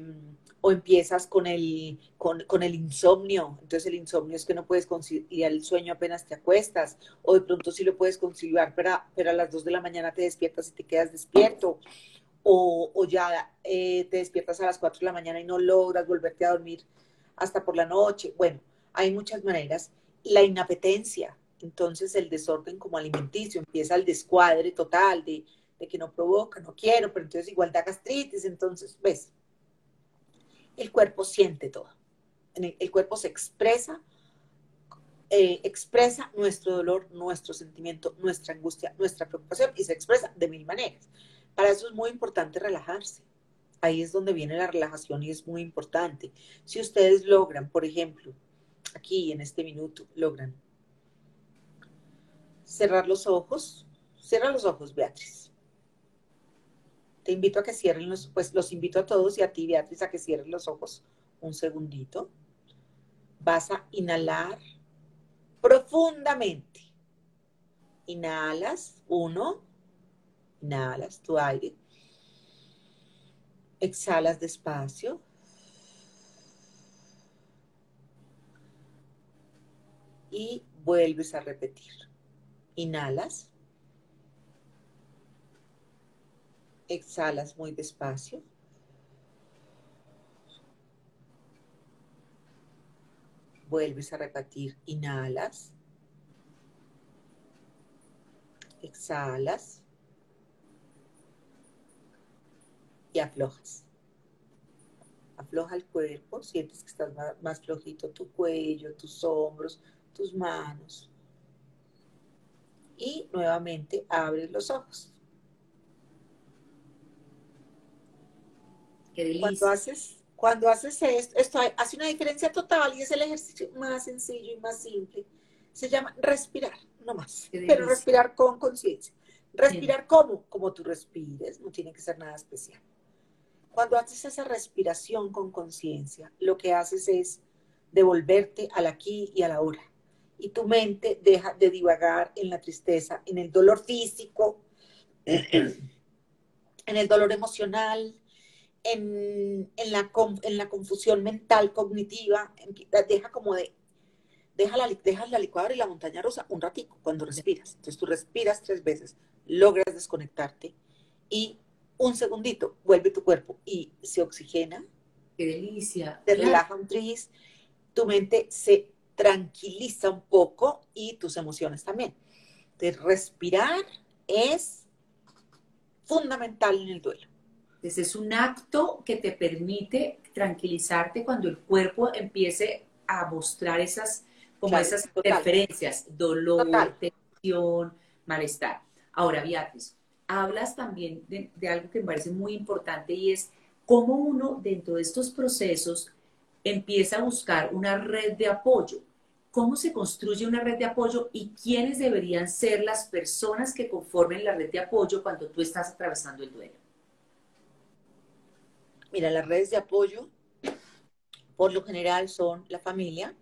o empiezas con el, con, con, el insomnio. Entonces el insomnio es que no puedes conciliar el sueño apenas te acuestas, o de pronto sí lo puedes conciliar, pero, pero a las 2 de la mañana te despiertas y te quedas despierto, o, o ya eh, te despiertas a las 4 de la mañana y no logras volverte a dormir hasta por la noche. Bueno, hay muchas maneras. La inapetencia, entonces el desorden como alimenticio, empieza el descuadre total de de que no provoca, no quiero, pero entonces igual da gastritis, entonces, ¿ves? El cuerpo siente todo. El, cuerpo se expresa, eh, expresa nuestro dolor, nuestro sentimiento, nuestra angustia, nuestra preocupación y se expresa de mil maneras. Para eso es muy importante relajarse. Ahí es donde viene la relajación y es muy importante. Si ustedes logran, por ejemplo, aquí en este minuto, logran cerrar los ojos, cierra los ojos, Beatriz. Te invito a que cierren los, pues los invito a todos y a ti, Beatriz, a que cierren los ojos un segundito. Vas a inhalar profundamente. Inhalas, uno, inhalas tu aire. Exhalas despacio. Y vuelves a repetir. Inhalas. Exhalas muy despacio. Vuelves a repetir. Inhalas. Exhalas. Y aflojas. Afloja el cuerpo. Sientes que estás más flojito tu cuello, tus hombros, tus manos y nuevamente abres los ojos. Cuando haces, cuando haces esto, esto hace una diferencia total y es el ejercicio más sencillo y más simple. Se llama respirar, no más, pero respirar con conciencia. Respirar como, como tú respires, no tiene que ser nada especial. Cuando haces esa respiración con conciencia, lo que haces es devolverte al aquí y a la hora y tu mente deja de divagar en la tristeza, en el dolor físico, en el dolor emocional, en, la, en la confusión mental, cognitiva, deja como de, deja la, dejas la licuadora y la montaña rosa un ratico cuando respiras. Entonces tú respiras tres veces, logras desconectarte y un segundito vuelve tu cuerpo y se oxigena. Qué delicia. Te relaja un tris, tu mente se tranquiliza un poco y tus emociones también. De respirar es fundamental en el duelo. Ese es un acto que te permite tranquilizarte cuando el cuerpo empiece a mostrar esas, como esas preferencias, dolor, tensión, malestar. Ahora, Beatriz, hablas también de, de algo que me parece muy importante y es cómo uno dentro de estos procesos empieza a buscar una red de apoyo cómo se construye una red de apoyo y quiénes deberían ser las personas que conformen la red de apoyo cuando tú estás atravesando el duelo. Mira, las redes de apoyo por lo general son la familia.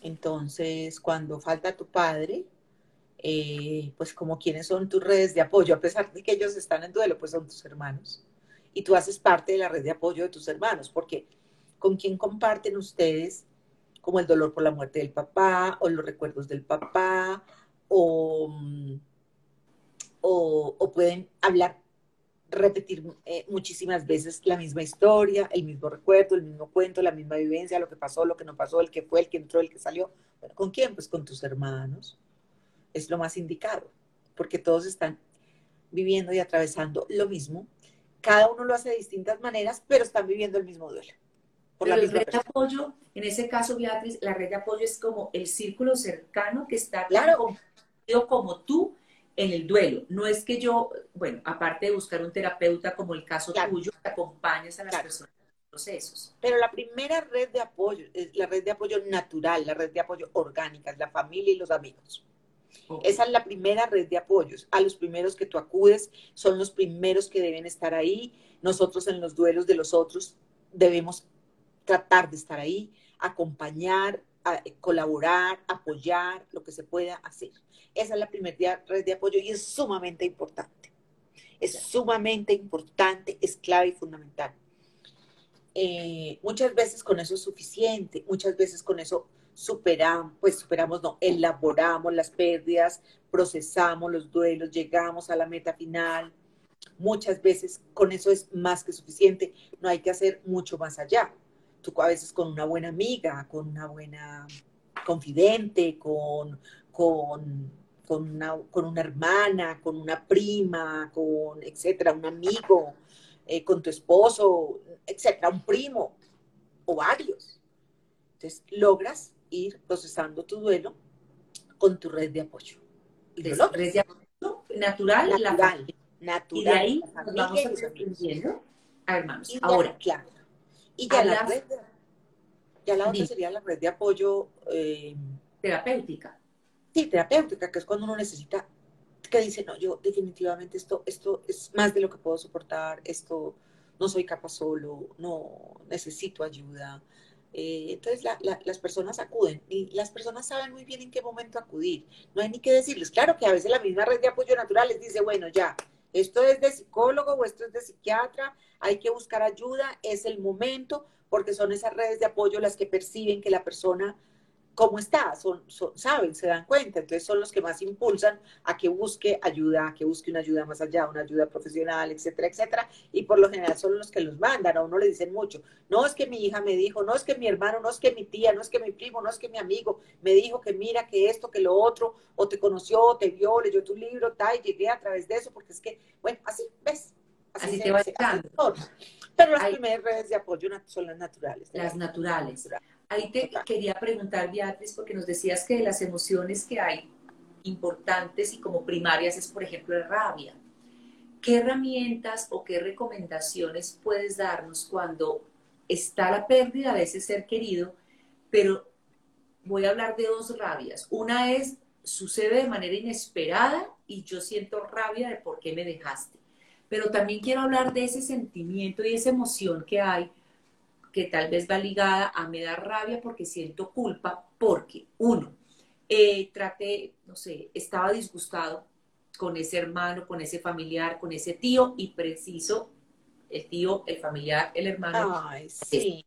Entonces, cuando falta tu padre, eh, pues como quiénes son tus redes de apoyo, a pesar de que ellos están en duelo, pues son tus hermanos. Y tú haces parte de la red de apoyo de tus hermanos, porque con quién comparten ustedes como el dolor por la muerte del papá o los recuerdos del papá o, mm, o, pueden hablar, repetir eh, muchísimas veces la misma historia, el mismo recuerdo, el mismo cuento, la misma vivencia, lo que pasó, lo que no pasó, el que fue, el que entró, el que salió. ¿Con quién? Pues con tus hermanos. Es lo más indicado, porque todos están viviendo y atravesando lo mismo. Cada uno lo hace de distintas maneras, pero están viviendo el mismo duelo la red de apoyo, en ese caso, Beatriz, la red de apoyo es como el círculo cercano que está claro. como tú en el duelo. No es que yo, bueno, aparte de buscar un terapeuta como el caso tuyo, te acompañas a las personas en los procesos. Pero la primera red de apoyo es la red de apoyo natural, la red de apoyo orgánica, es la familia y los amigos. Esa es la primera red de apoyos. A los primeros que tú acudes son los primeros que deben estar ahí. Nosotros en los duelos de los otros debemos tratar de estar ahí, acompañar, colaborar, apoyar, lo que se pueda hacer. Esa es la primera red de apoyo y es sumamente importante. Es sumamente importante, es clave y fundamental. Eh, muchas veces con eso es suficiente, muchas veces con eso superamos, pues superamos, no, elaboramos las pérdidas, procesamos los duelos, llegamos a la meta final. Muchas veces con eso es más que suficiente, no hay que hacer mucho más allá tú a veces con una buena amiga, con una buena confidente, con, con con una, con una hermana, con una prima, con, etcétera, un amigo, eh, con tu esposo, etcétera, un primo o varios. Entonces, logras ir procesando tu duelo con tu red de apoyo. Y red de apoyo natural, natural, natural. Y de ahí nos vamos aprendiendo a hermanos. Ahora, claro. Y ya la, red ya la otra sería la red de apoyo eh, terapéutica. Sí, terapéutica, que es cuando uno necesita, que dice, no, yo definitivamente esto, esto es más de lo que puedo soportar, esto no soy capaz solo, no necesito ayuda. Eh, entonces las personas acuden y las personas saben muy bien en qué momento acudir. No hay ni que decirles. Claro que a veces la misma red de apoyo natural les dice, bueno, ya, esto es de psicólogo o esto es de psiquiatra, hay que buscar ayuda, es el momento, porque son esas redes de apoyo las que perciben que la persona cómo está, son, saben, se dan cuenta, entonces son los que más impulsan a que busque ayuda, a que busque una ayuda más allá, una ayuda profesional, etcétera, etcétera, y por lo general son los que los mandan, a uno le dicen mucho, no es que mi hija me dijo, no es que mi hermano, no es que mi tía, no es que mi primo, no es que mi amigo me dijo que mira, que esto, que lo otro, o te conoció, o te vio, leyó tu libro, tal, y llegué a través de eso, porque es que, bueno, así, ¿ves? Así, te va Pero las primeras redes de apoyo son las naturales. Las naturales. Ahí te quería preguntar, Beatriz, porque nos decías que de las emociones que hay importantes y como primarias es, por ejemplo, la rabia. ¿Qué herramientas o qué recomendaciones puedes darnos cuando está la pérdida de ese ser querido, pero voy a hablar de dos rabias. Una es, sucede de manera inesperada y yo siento rabia de por qué me dejaste. Pero también quiero hablar de ese sentimiento y esa emoción que hay que tal vez va ligada a me da rabia porque siento culpa, porque uno, eh, traté, no sé, estaba disgustado con ese hermano, con ese familiar, con ese tío y preciso, el tío, el familiar, el hermano. Ay, sí.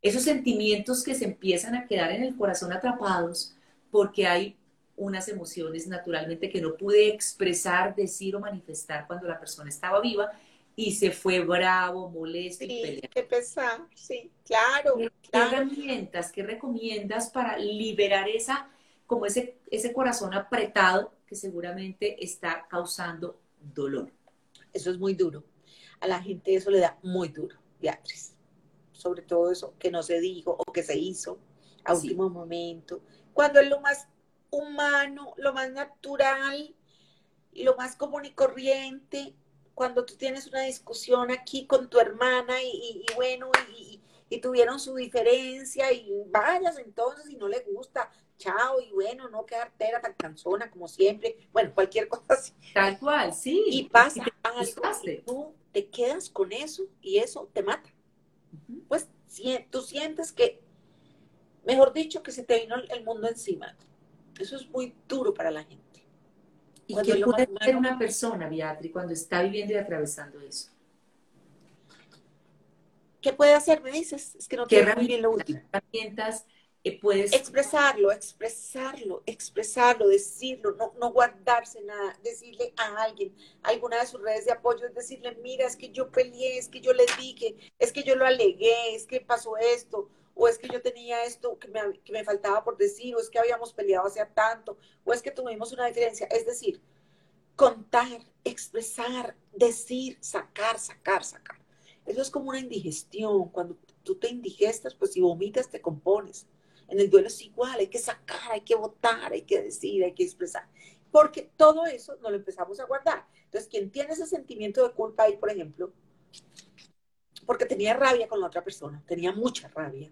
Esos sentimientos que se empiezan a quedar en el corazón atrapados porque hay unas emociones naturalmente que no pude expresar, decir o manifestar cuando la persona estaba viva y se fue bravo, molesto sí, y peleado. Qué pesar, sí, claro. ¿Qué, herramientas, qué recomiendas para liberar esa, como ese, ese corazón apretado que seguramente está causando dolor? Eso es muy duro. A la gente eso le da muy duro, Beatriz. Sobre todo eso que no se dijo o que se hizo a último momento. Cuando es lo más humano, lo más natural, lo más común y corriente, cuando tú tienes una discusión aquí con tu hermana y, bueno, y, tuvieron su diferencia y vayas entonces y no le gusta, chao, y bueno, no quedar tera tan cansona como siempre, bueno, cualquier cosa así. Tal cual, sí. Y pasa algo, tú te quedas con eso y eso te mata. Pues tú sientes que, mejor dicho, que se te vino el mundo encima. Eso es muy duro para la gente. ¿Y qué puede hacer una persona, Beatriz, cuando está viviendo y atravesando eso? ¿Qué puede hacer? Me dices, es que no quiero muy bien lo último. herramientas eh, puedes... Expresarlo, expresarlo, expresarlo, decirlo, no, no guardarse nada, decirle a alguien, alguna de sus redes de apoyo, es decirle, mira, es que yo peleé, es que yo le dije, es que yo lo alegué, es que pasó esto, o es que yo tenía esto que me, faltaba por decir, o es que habíamos peleado hace tanto, o es que tuvimos una diferencia. Es decir, contar, expresar, decir, sacar, sacar, sacar. Eso es como una indigestión. Cuando tú te indigestas, pues si vomitas, te compones. En el duelo es igual, hay que sacar, hay que votar, hay que decir, hay que expresar. Porque todo eso no lo empezamos a guardar. Entonces, quien tiene ese sentimiento de culpa ahí, por ejemplo, porque tenía rabia con la otra persona, tenía mucha rabia,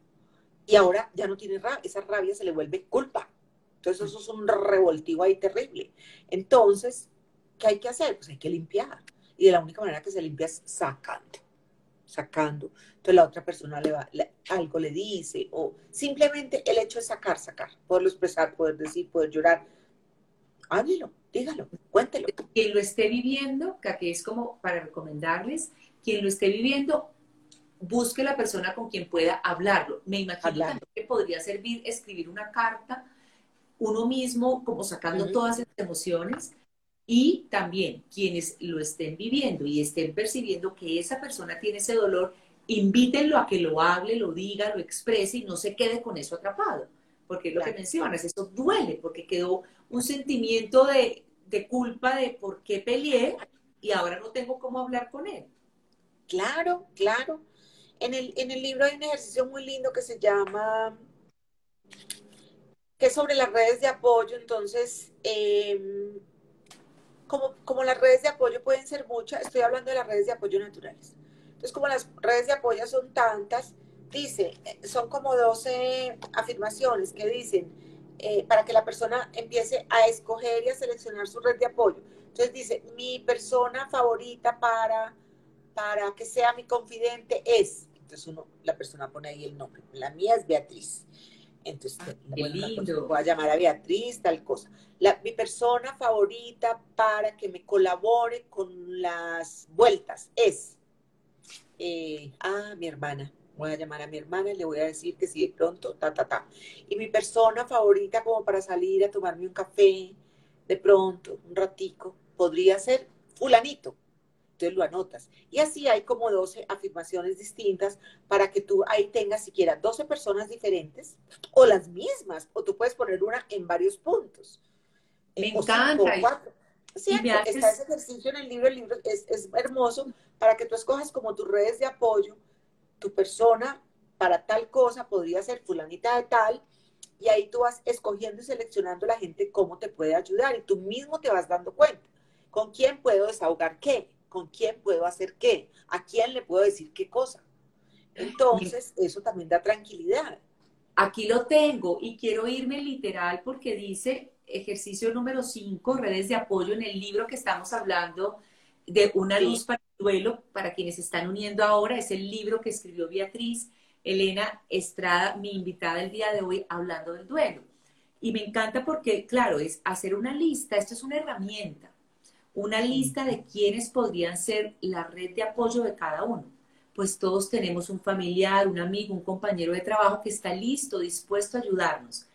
y ahora ya no tiene rabia, esa rabia se le vuelve culpa. Entonces eso es un revoltivo ahí terrible. Entonces, ¿qué hay que hacer? Pues hay que limpiar. Y de la única manera que se limpia es sacando, sacando. Entonces la otra persona le va, algo le dice, o simplemente el hecho de sacar, sacar, poderlo expresar, poder decir, poder llorar. Háblelo, dígalo, cuéntelo. Quien lo esté viviendo, que aquí es como para recomendarles, quien lo esté viviendo, busque la persona con quien pueda hablarlo. Me imagino que podría servir escribir una carta uno mismo, como sacando todas esas emociones, y también quienes lo estén viviendo y estén percibiendo que esa persona tiene ese dolor, invítenlo a que lo hable, lo diga, lo exprese y no se quede con eso atrapado. Porque es lo que mencionas, eso duele, porque quedó un sentimiento de, de culpa de por qué peleé y ahora no tengo cómo hablar con él. Claro, claro. En el, en el libro hay un ejercicio muy lindo que se llama, que es sobre las redes de apoyo. Entonces, em, como, como las redes de apoyo pueden ser muchas, estoy hablando de las redes de apoyo naturales. Entonces, como las redes de apoyo son tantas, dice, son como 12 afirmaciones que dicen, eh, para que la persona empiece a escoger y a seleccionar su red de apoyo. Entonces dice, mi persona favorita para, para que sea mi confidente es, entonces uno, la persona pone ahí el nombre, la mía es Beatriz. Entonces, ah, voy a llamar a Beatriz, tal cosa. mi persona favorita para que me colabore con las vueltas es, eh, ah, mi hermana voy a llamar a mi hermana y le voy a decir que si de pronto, ta, ta, ta. Y mi persona favorita como para salir a tomarme un café, de pronto, un ratico, podría ser fulanito. Entonces lo anotas. Y así hay como 12 afirmaciones distintas para que tú ahí tengas siquiera 12 personas diferentes o las mismas, o tú puedes poner una en varios puntos. Me encanta. Sí, está ese ejercicio en el libro, el libro es, es hermoso para que tú escojas como tus redes de apoyo tu persona para tal cosa podría ser fulanita de tal, y ahí tú vas escogiendo y seleccionando la gente cómo te puede ayudar y tú mismo te vas dando cuenta. ¿Con quién puedo desahogar qué? ¿Con quién puedo hacer qué? ¿A quién le puedo decir qué cosa? Entonces, eso también da tranquilidad. Aquí lo tengo y quiero irme literal porque dice ejercicio número 5, redes de apoyo en el libro que estamos hablando de una luz para duelo, para quienes están uniendo ahora, es el libro que escribió Beatriz Elena Estrada, mi invitada el día de hoy, hablando del duelo. Y me encanta porque, claro, es hacer una lista, esto es una herramienta, una lista de quiénes podrían ser la red de apoyo de cada uno. Pues todos tenemos un familiar, un amigo, un compañero de trabajo que está listo, dispuesto a ayudarnos.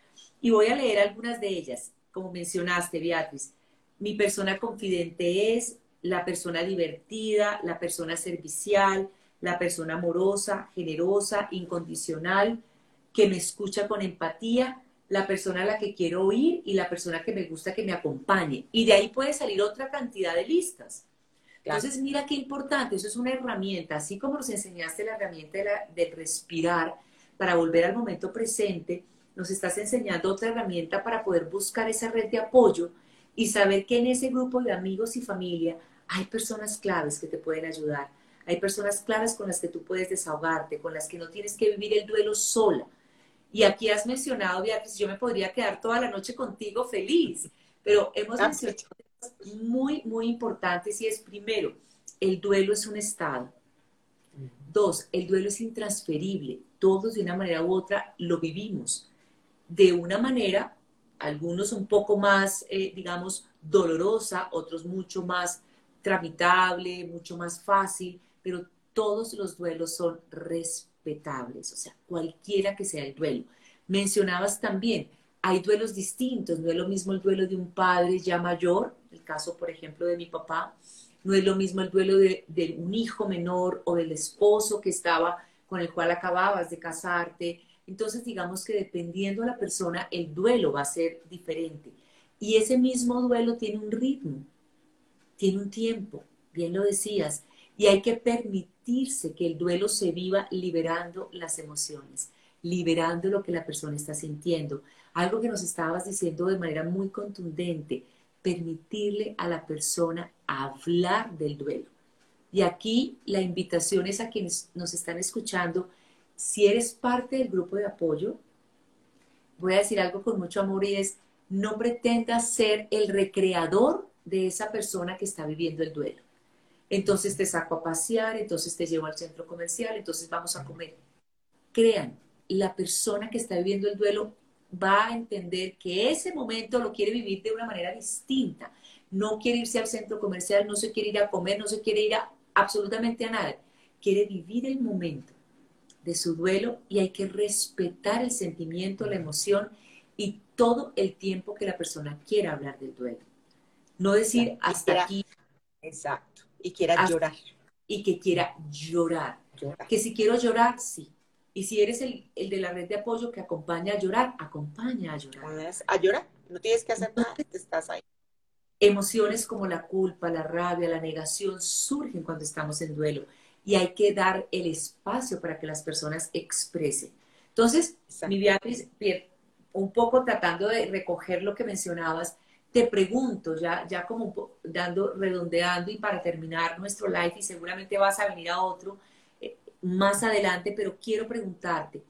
Y voy a leer algunas de ellas, como mencionaste, Beatriz. Mi persona confidente es, la persona divertida, la persona servicial, la persona amorosa, generosa, incondicional, que me escucha con empatía, la persona a la que quiero oír y la persona que me gusta que me acompañe. Y de ahí puede salir otra cantidad de listas. Entonces, mira qué importante, eso es una herramienta, así como nos enseñaste la herramienta de, respirar para volver al momento presente, nos estás enseñando otra herramienta para poder buscar esa red de apoyo y saber que en ese grupo de amigos y familia hay personas claves que te pueden ayudar. Hay personas claves con las que tú puedes desahogarte, con las que no tienes que vivir el duelo sola. Y aquí has mencionado, Beatriz, yo me podría quedar toda la noche contigo feliz, pero hemos mencionado cosas muy, muy importantes y es primero, el duelo es un estado. Dos, el duelo es intransferible. Todos de una manera u otra lo vivimos. De una manera, algunos un poco más, eh, digamos, dolorosa, otros mucho más tramitable, mucho más fácil, pero todos los duelos son respetables, o sea, cualquiera que sea el duelo. Mencionabas también, hay duelos distintos, no es lo mismo el duelo de un padre ya mayor, el caso, por ejemplo, de mi papá, no es lo mismo el duelo de, de un hijo menor o del esposo que estaba con el cual acababas de casarte. Entonces, digamos que dependiendo de la persona, el duelo va a ser diferente. Y ese mismo duelo tiene un ritmo tiene un tiempo, bien lo decías, y hay que que el duelo se viva liberando las emociones, liberando lo que la persona está sintiendo. Algo que nos estabas diciendo de manera muy contundente, permitirle a la persona hablar del duelo. Y aquí la invitación es a quienes nos están escuchando, si eres parte del grupo de apoyo, voy a decir algo con mucho amor y es, no pretendas ser el recreador de esa persona que está viviendo el duelo. Entonces te saco a pasear, entonces te llevo al centro comercial, entonces vamos a comer. Crean, la persona que está viviendo el duelo va a entender que ese momento lo quiere vivir de una manera distinta. No quiere irse al centro comercial, no se quiere ir a comer, no se quiere ir a absolutamente a nada. Quiere vivir el momento de su duelo y hay que respetar el sentimiento, la emoción y todo el tiempo que la persona quiera hablar del duelo. No decir hasta aquí. Exacto. Y quiera llorar. Y que quiera llorar. Que si quiero llorar, sí. Y si eres el, de la red de apoyo que acompaña a llorar, acompaña a llorar. ¿A llorar? No tienes que hacer nada, te estás ahí. Emociones como la culpa, la rabia, la negación surgen cuando estamos en duelo y hay que dar el espacio para que las personas expresen. Entonces, mi Beatriz, un poco tratando de recoger lo que mencionabas, te pregunto, ya, ya como dando, redondeando y para terminar nuestro live, y seguramente vas a venir a otro eh, más adelante, pero quiero preguntarte.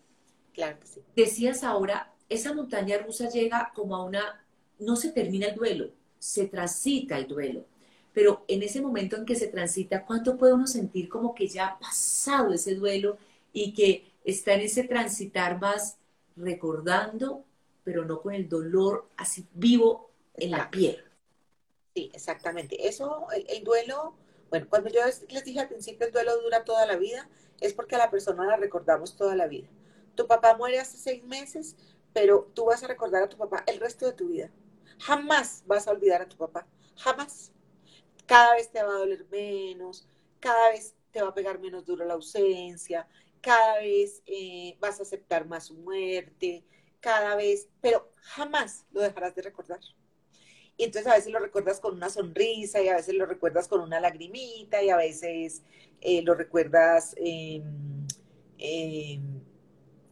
Claro que sí. Decías ahora, esa montaña rusa llega como a una, no se termina el duelo, se transita el duelo. Pero en ese momento en que se transita, ¿cuánto puede uno sentir como que ya ha pasado ese duelo y que está en ese transitar más recordando, pero no con el dolor así vivo en la piel? Sí, exactamente. Eso, el, duelo, bueno, cuando yo les dije al principio el duelo dura toda la vida, es porque a la persona la recordamos toda la vida. Tu papá muere hace seis meses, pero tú vas a recordar a tu papá el resto de tu vida. Jamás vas a olvidar a tu papá, jamás cada vez te va a doler menos, cada vez te va a pegar menos duro la ausencia, cada vez eh, vas a aceptar más su muerte, cada vez, pero jamás lo dejarás de recordar. Y entonces a veces lo recuerdas con una sonrisa y a veces lo recuerdas con una lagrimita y a veces eh, lo recuerdas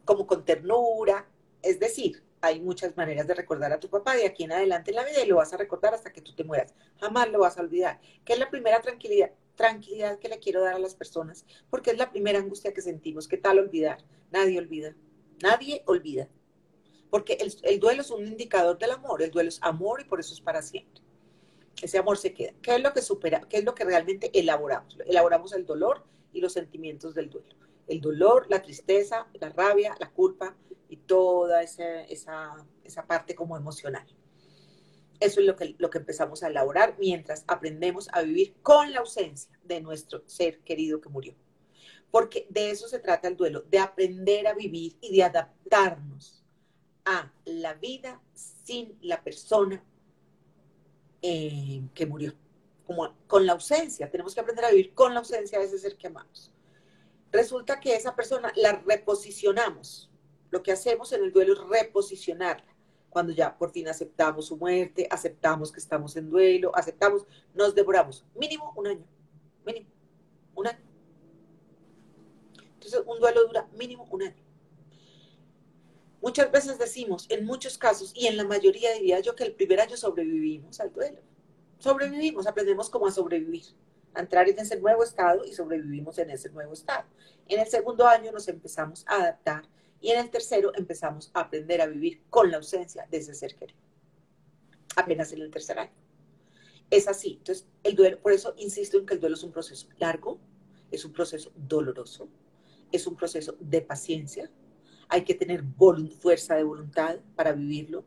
como con ternura. Es decir, hay muchas maneras de recordar a tu papá de aquí en adelante en la vida y lo vas a recordar hasta que tú te mueras. Jamás lo vas a olvidar. ¿Qué es la primera tranquilidad? Tranquilidad que le quiero dar a las personas, porque es la primera angustia que sentimos. ¿Qué tal olvidar? Nadie olvida. Nadie olvida. Porque el, el duelo es un indicador del amor. El duelo es amor y por eso es para siempre. Ese amor se queda. ¿Qué es lo que supera? ¿Qué es lo que realmente elaboramos? Elaboramos el dolor y los sentimientos del duelo. El dolor, la tristeza, la rabia, la culpa, y toda esa, esa, esa parte como emocional. Eso es lo que, lo que empezamos a elaborar mientras aprendemos a vivir con la ausencia de nuestro ser querido que murió. Porque de eso se trata el duelo, de aprender a vivir y de adaptarnos a la vida sin la persona eh, que murió. Como con la ausencia, tenemos que aprender a vivir con la ausencia de ese ser que amamos. Resulta que esa persona la reposicionamos lo que hacemos en el duelo es reposicionarla. Cuando ya por fin aceptamos su muerte, aceptamos que estamos en duelo, aceptamos, nos devoramos. Mínimo un año. Mínimo. Un año. Entonces, un duelo dura mínimo un año. Muchas veces decimos, en muchos casos, y en la mayoría diría yo, que el primer año sobrevivimos al duelo. Sobrevivimos, aprendemos cómo a sobrevivir, a entrar en ese nuevo estado y sobrevivimos en ese nuevo estado. En el segundo año nos empezamos a adaptar y en el tercero empezamos a aprender a vivir con la ausencia de ese ser querido. Apenas en el tercer año. Es así. Entonces, el duelo, por eso insisto en que el duelo es un proceso largo, es un proceso doloroso, es un proceso de paciencia. Hay que tener fuerza de voluntad para vivirlo.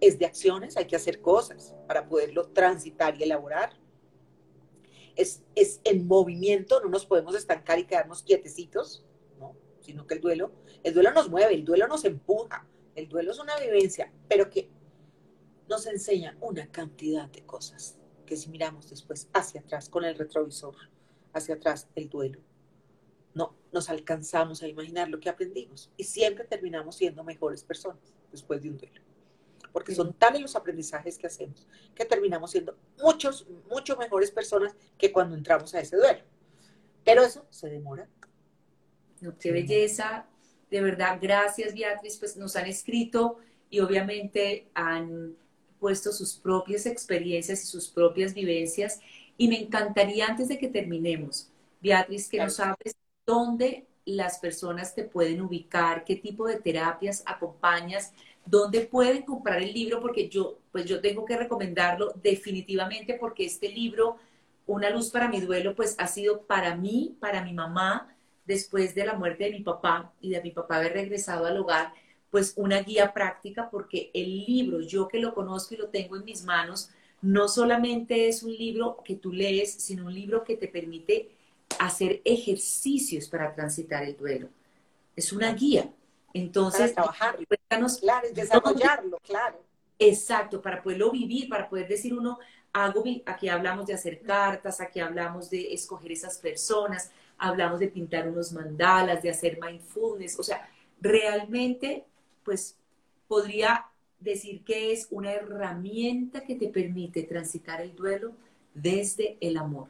Es de acciones, hay que hacer cosas para poderlo transitar y elaborar. Es, es en movimiento, no nos podemos estancar y quedarnos quietecitos, ¿no? sino que el duelo el duelo nos mueve, el duelo nos empuja, el duelo es una vivencia, pero que nos enseña una cantidad de cosas que si miramos después hacia atrás con el retrovisor, hacia atrás el duelo, no nos alcanzamos a imaginar lo que aprendimos y siempre terminamos siendo mejores personas después de un duelo. Porque son tales los aprendizajes que hacemos que terminamos siendo muchos, mucho mejores personas que cuando entramos a ese duelo. Pero eso se demora. qué belleza de verdad, gracias Beatriz, pues nos han escrito y obviamente han puesto sus propias experiencias y sus propias vivencias. Y me encantaría antes de que terminemos, Beatriz, que nos hables dónde las personas te pueden ubicar, qué tipo de terapias acompañas, dónde pueden comprar el libro, porque yo, pues yo tengo que recomendarlo definitivamente porque este libro, Una luz para mi duelo, pues ha sido para mí, para mi mamá, después de la muerte de mi papá y de mi papá haber regresado al hogar, pues una guía práctica porque el libro, yo que lo conozco y lo tengo en mis manos, no solamente es un libro que tú lees, sino un libro que te permite hacer ejercicios para transitar el duelo. Es una guía. Entonces, para trabajarlo, claro, desarrollarlo, claro. Exacto, para poderlo vivir, para poder decir uno, hago, aquí hablamos de hacer cartas, aquí hablamos de escoger esas personas, hablamos de pintar unos mandalas, de hacer mindfulness, o sea, realmente, pues podría decir que es una herramienta que te permite transitar el duelo desde el amor,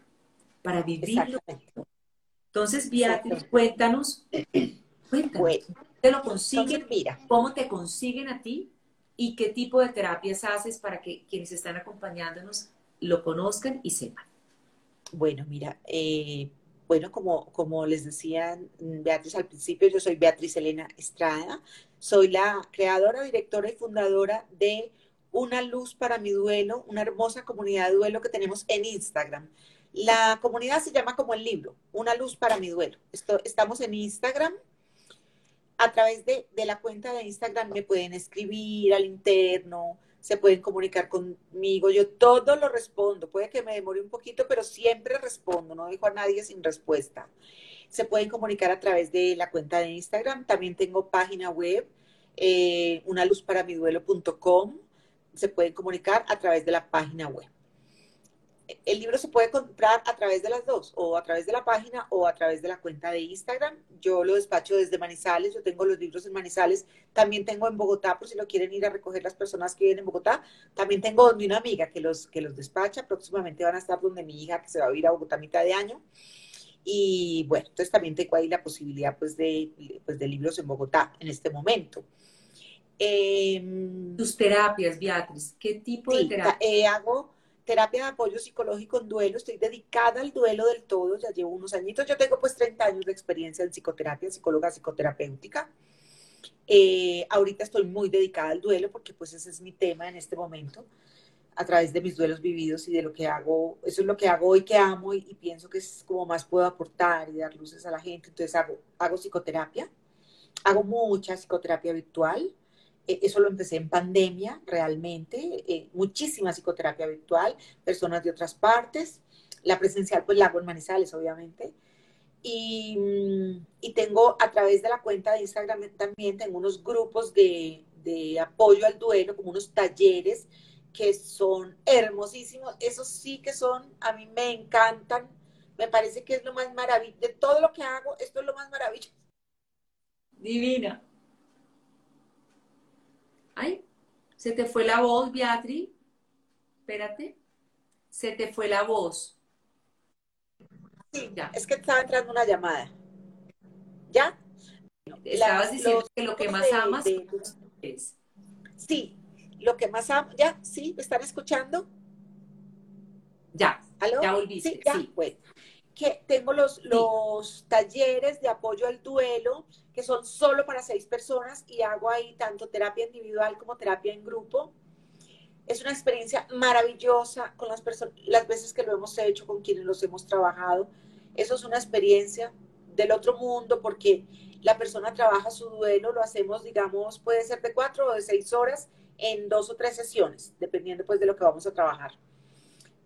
para vivirlo. Entonces, Beatriz, cuéntanos, cuéntanos, ¿te lo consiguen? mira. ¿Cómo te consiguen a ti? ¿Y qué tipo de terapias haces para que quienes están acompañándonos lo conozcan y sepan? Bueno, mira, eh, bueno, como, como les decía Beatriz al principio, yo soy Beatriz Elena Estrada, soy la creadora, directora y fundadora de Una Luz para mi Duelo, una hermosa comunidad de duelo que tenemos en Instagram. La comunidad se llama como el libro, Una Luz para mi Duelo. Estamos en Instagram. A través de, de la cuenta de Instagram me pueden escribir al interno, se pueden comunicar conmigo, yo todo lo respondo, puede que me demore un poquito, pero siempre respondo, no dejo a nadie sin respuesta. Se pueden comunicar a través de la cuenta de Instagram, también tengo página web, eh, unaluzparamiduelo.com, se pueden comunicar a través de la página web el libro se puede comprar a través de las dos, o a través de la página o a través de la cuenta de Instagram. Yo lo despacho desde Manizales, yo tengo los libros en Manizales, también tengo en Bogotá, por si lo quieren ir a recoger las personas que viven en Bogotá. También tengo donde una amiga que los, que los despacha, próximamente van a estar donde mi hija que se va a ir a Bogotá a mitad de año. Y bueno, entonces también tengo ahí la posibilidad pues de, pues, de libros en Bogotá en este momento. Em, Tus terapias, Beatriz, ¿qué tipo de terapia? Eh, hago terapia de apoyo psicológico en duelo, estoy dedicada al duelo del todo, ya llevo unos añitos, yo tengo pues 30 años de experiencia en psicoterapia, psicóloga psicoterapéutica. Eh, ahorita estoy muy dedicada al duelo porque pues ese es mi tema en este momento, a través de mis duelos vividos y de lo que hago, eso es lo que hago hoy que amo y, pienso que es como más puedo aportar y dar luces a la gente, entonces hago, hago psicoterapia, hago mucha psicoterapia virtual, eso lo empecé en pandemia, realmente, eh, muchísima psicoterapia virtual, personas de otras partes, la presencial pues la hago en Manizales, obviamente, y, mm, y, tengo a través de la cuenta de Instagram también, tengo unos grupos de, de apoyo al duelo, como unos talleres que son hermosísimos, esos sí que son, a mí me encantan, me parece que es lo más maravilloso, de todo lo que hago, esto es lo más maravilloso. Divina. Ay, se te fue la voz, Beatriz. Espérate. Se te fue la voz. Sí, ya. Es que estaba entrando una llamada. ¿Ya? Estabas diciendo que lo que más amas es. Sí, lo que más amo. ¿Ya? ¿Sí? ¿Me están escuchando? Ya. ¿Aló? Ya volviste. Sí, ya. Pues, que tengo los, los talleres de apoyo al duelo que son solo para seis personas y hago ahí tanto terapia individual como terapia en grupo. Es una experiencia maravillosa con las personas, las veces que lo hemos hecho, con quienes los hemos trabajado. Eso es una experiencia del otro mundo porque la persona trabaja su duelo, lo hacemos, digamos, puede ser de cuatro o de seis horas en dos o tres sesiones, dependiendo pues de lo que vamos a trabajar.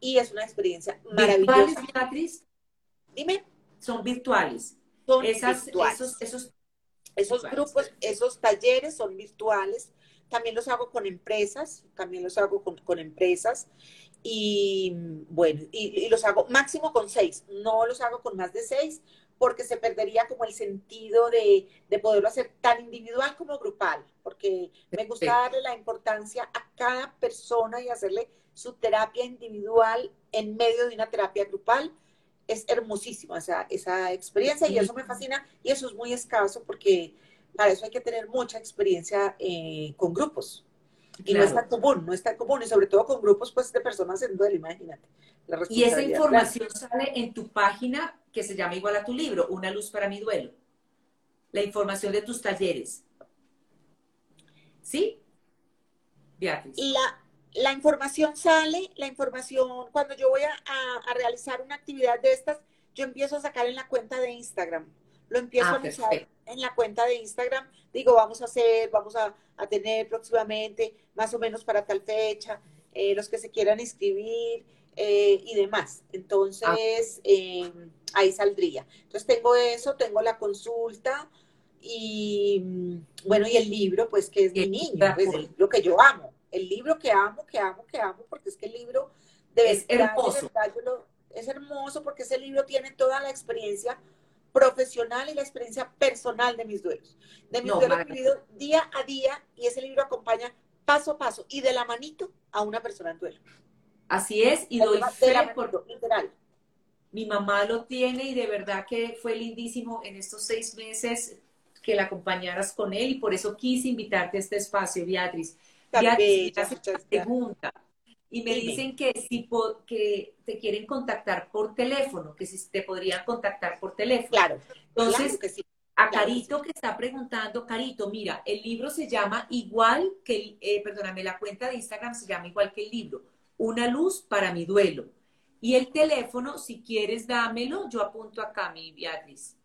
Y es una experiencia maravillosa. Beatriz? Dime. Son virtuales. Son virtuales. Esos, esos esos grupos, esos talleres son virtuales. También los hago con empresas, también los hago con, empresas. Y bueno, y, los hago máximo con seis. No los hago con más de seis porque se perdería como el sentido de, de poderlo hacer tan individual como grupal, porque me gusta darle la importancia a cada persona y hacerle su terapia individual en medio de una terapia grupal es hermosísima esa, esa experiencia y eso me fascina y eso es muy escaso porque para eso hay que tener mucha experiencia eh, con grupos. Y no es tan común, no es tan común, y sobre todo con grupos pues, de personas en duelo, imagínate. y esa información sale en tu página que se llama igual a tu libro, Una luz para mi duelo. La información de tus talleres. ¿Sí? Beatriz. La, la información sale, la información, cuando yo voy a, realizar una actividad de estas, yo empiezo a sacar en la cuenta de Instagram. Lo empiezo ah, a usar en la cuenta de Instagram. Digo, vamos a hacer, vamos a, tener próximamente, más o menos para tal fecha, eh, los que se quieran inscribir eh, y demás. Entonces, em, ahí saldría. Entonces, tengo eso, tengo la consulta y, mm, bueno, y el libro, pues, que es mi niño, es el libro que yo amo el libro que amo, que amo, que amo, porque es que el libro de es hermoso. es hermoso porque ese libro tiene toda la experiencia profesional y la experiencia personal de mis duelos, de mis duelos vividos día a día y ese libro acompaña paso a paso y de la manito a una persona en duelo. Así es, y De doy fe de la por literal. mi mamá lo tiene y de verdad que fue lindísimo en estos seis meses que la acompañaras con él y por eso quise invitarte a este espacio, Beatriz. Tan bella, muchas una pregunta y me Dime. dicen que si que te quieren contactar por teléfono, que si te podrían contactar por teléfono. Claro, Entonces, claro que sí. a claro que Carito que está preguntando, Carito, mira, el libro se llama igual que, el- eh, perdóname, la cuenta de Instagram se llama igual que el libro, Una luz para mi duelo. Y el teléfono, si quieres, dámelo, yo apunto acá, mi Beatriz.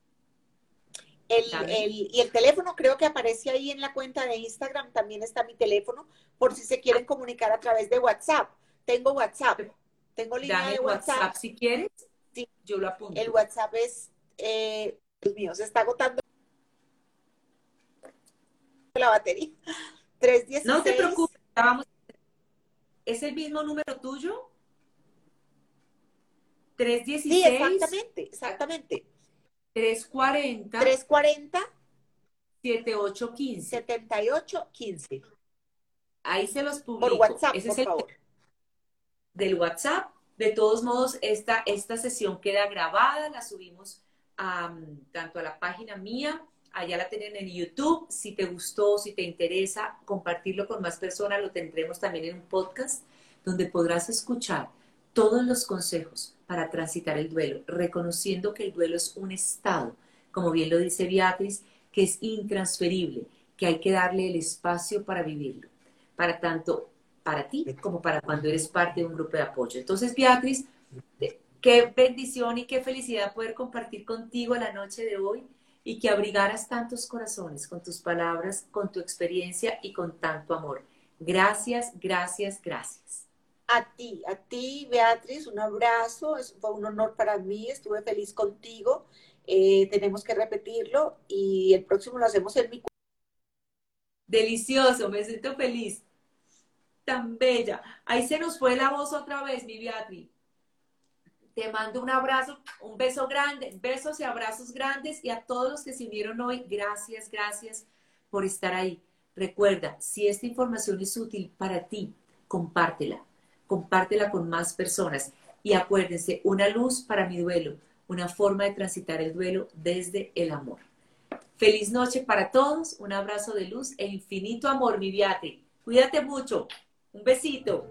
El, el- y el teléfono creo que aparece ahí en la cuenta de Instagram, también está mi teléfono, por si se quieren comunicar a través de WhatsApp. Tengo WhatsApp, tengo línea Dame de WhatsApp, WhatsApp. si quieres, Sí. yo lo apunto. El WhatsApp es, eh, Dios mío, se está agotando la batería. 316. No te preocupes, ya vamos. ¿Es el mismo número tuyo? 316 Sí, exactamente, exactamente. 340 340 7815. 7815. Ahí se los publico. Por WhatsApp, Ese por es el favor. del WhatsApp. De todos modos, esta, esta sesión queda grabada, la subimos a, tanto a la página mía, allá la tienen en YouTube. Si te gustó, si te interesa compartirlo con más personas, lo tendremos también en un podcast donde podrás escuchar todos los consejos para transitar el duelo, reconociendo que el duelo es un estado, como bien lo dice Beatriz, que es intransferible, que hay que darle el espacio para vivirlo, para tanto para ti como para cuando eres parte de un grupo de apoyo. Entonces, Beatriz, qué bendición y qué felicidad poder compartir contigo la noche de hoy y que abrigaras tantos corazones con tus palabras, con tu experiencia y con tanto amor. Gracias, gracias, gracias. A ti, a ti, Beatriz, un abrazo. Es, fue un honor para mí. Estuve feliz contigo. Eh, tenemos que repetirlo y el próximo lo hacemos en mi cu- Delicioso, me siento feliz. Tan bella. Ahí se nos fue la voz otra vez, mi Beatriz. Te mando un abrazo, un beso grande, besos y abrazos grandes y a todos los que se unieron hoy, gracias, gracias por estar ahí. Recuerda, si esta información es útil para ti, compártela, compártela con más personas y acuérdense, una luz para mi duelo, una forma de transitar el duelo desde el amor. Feliz noche para todos, un abrazo de luz e infinito amor, mi Beatriz. Cuídate mucho, un besito.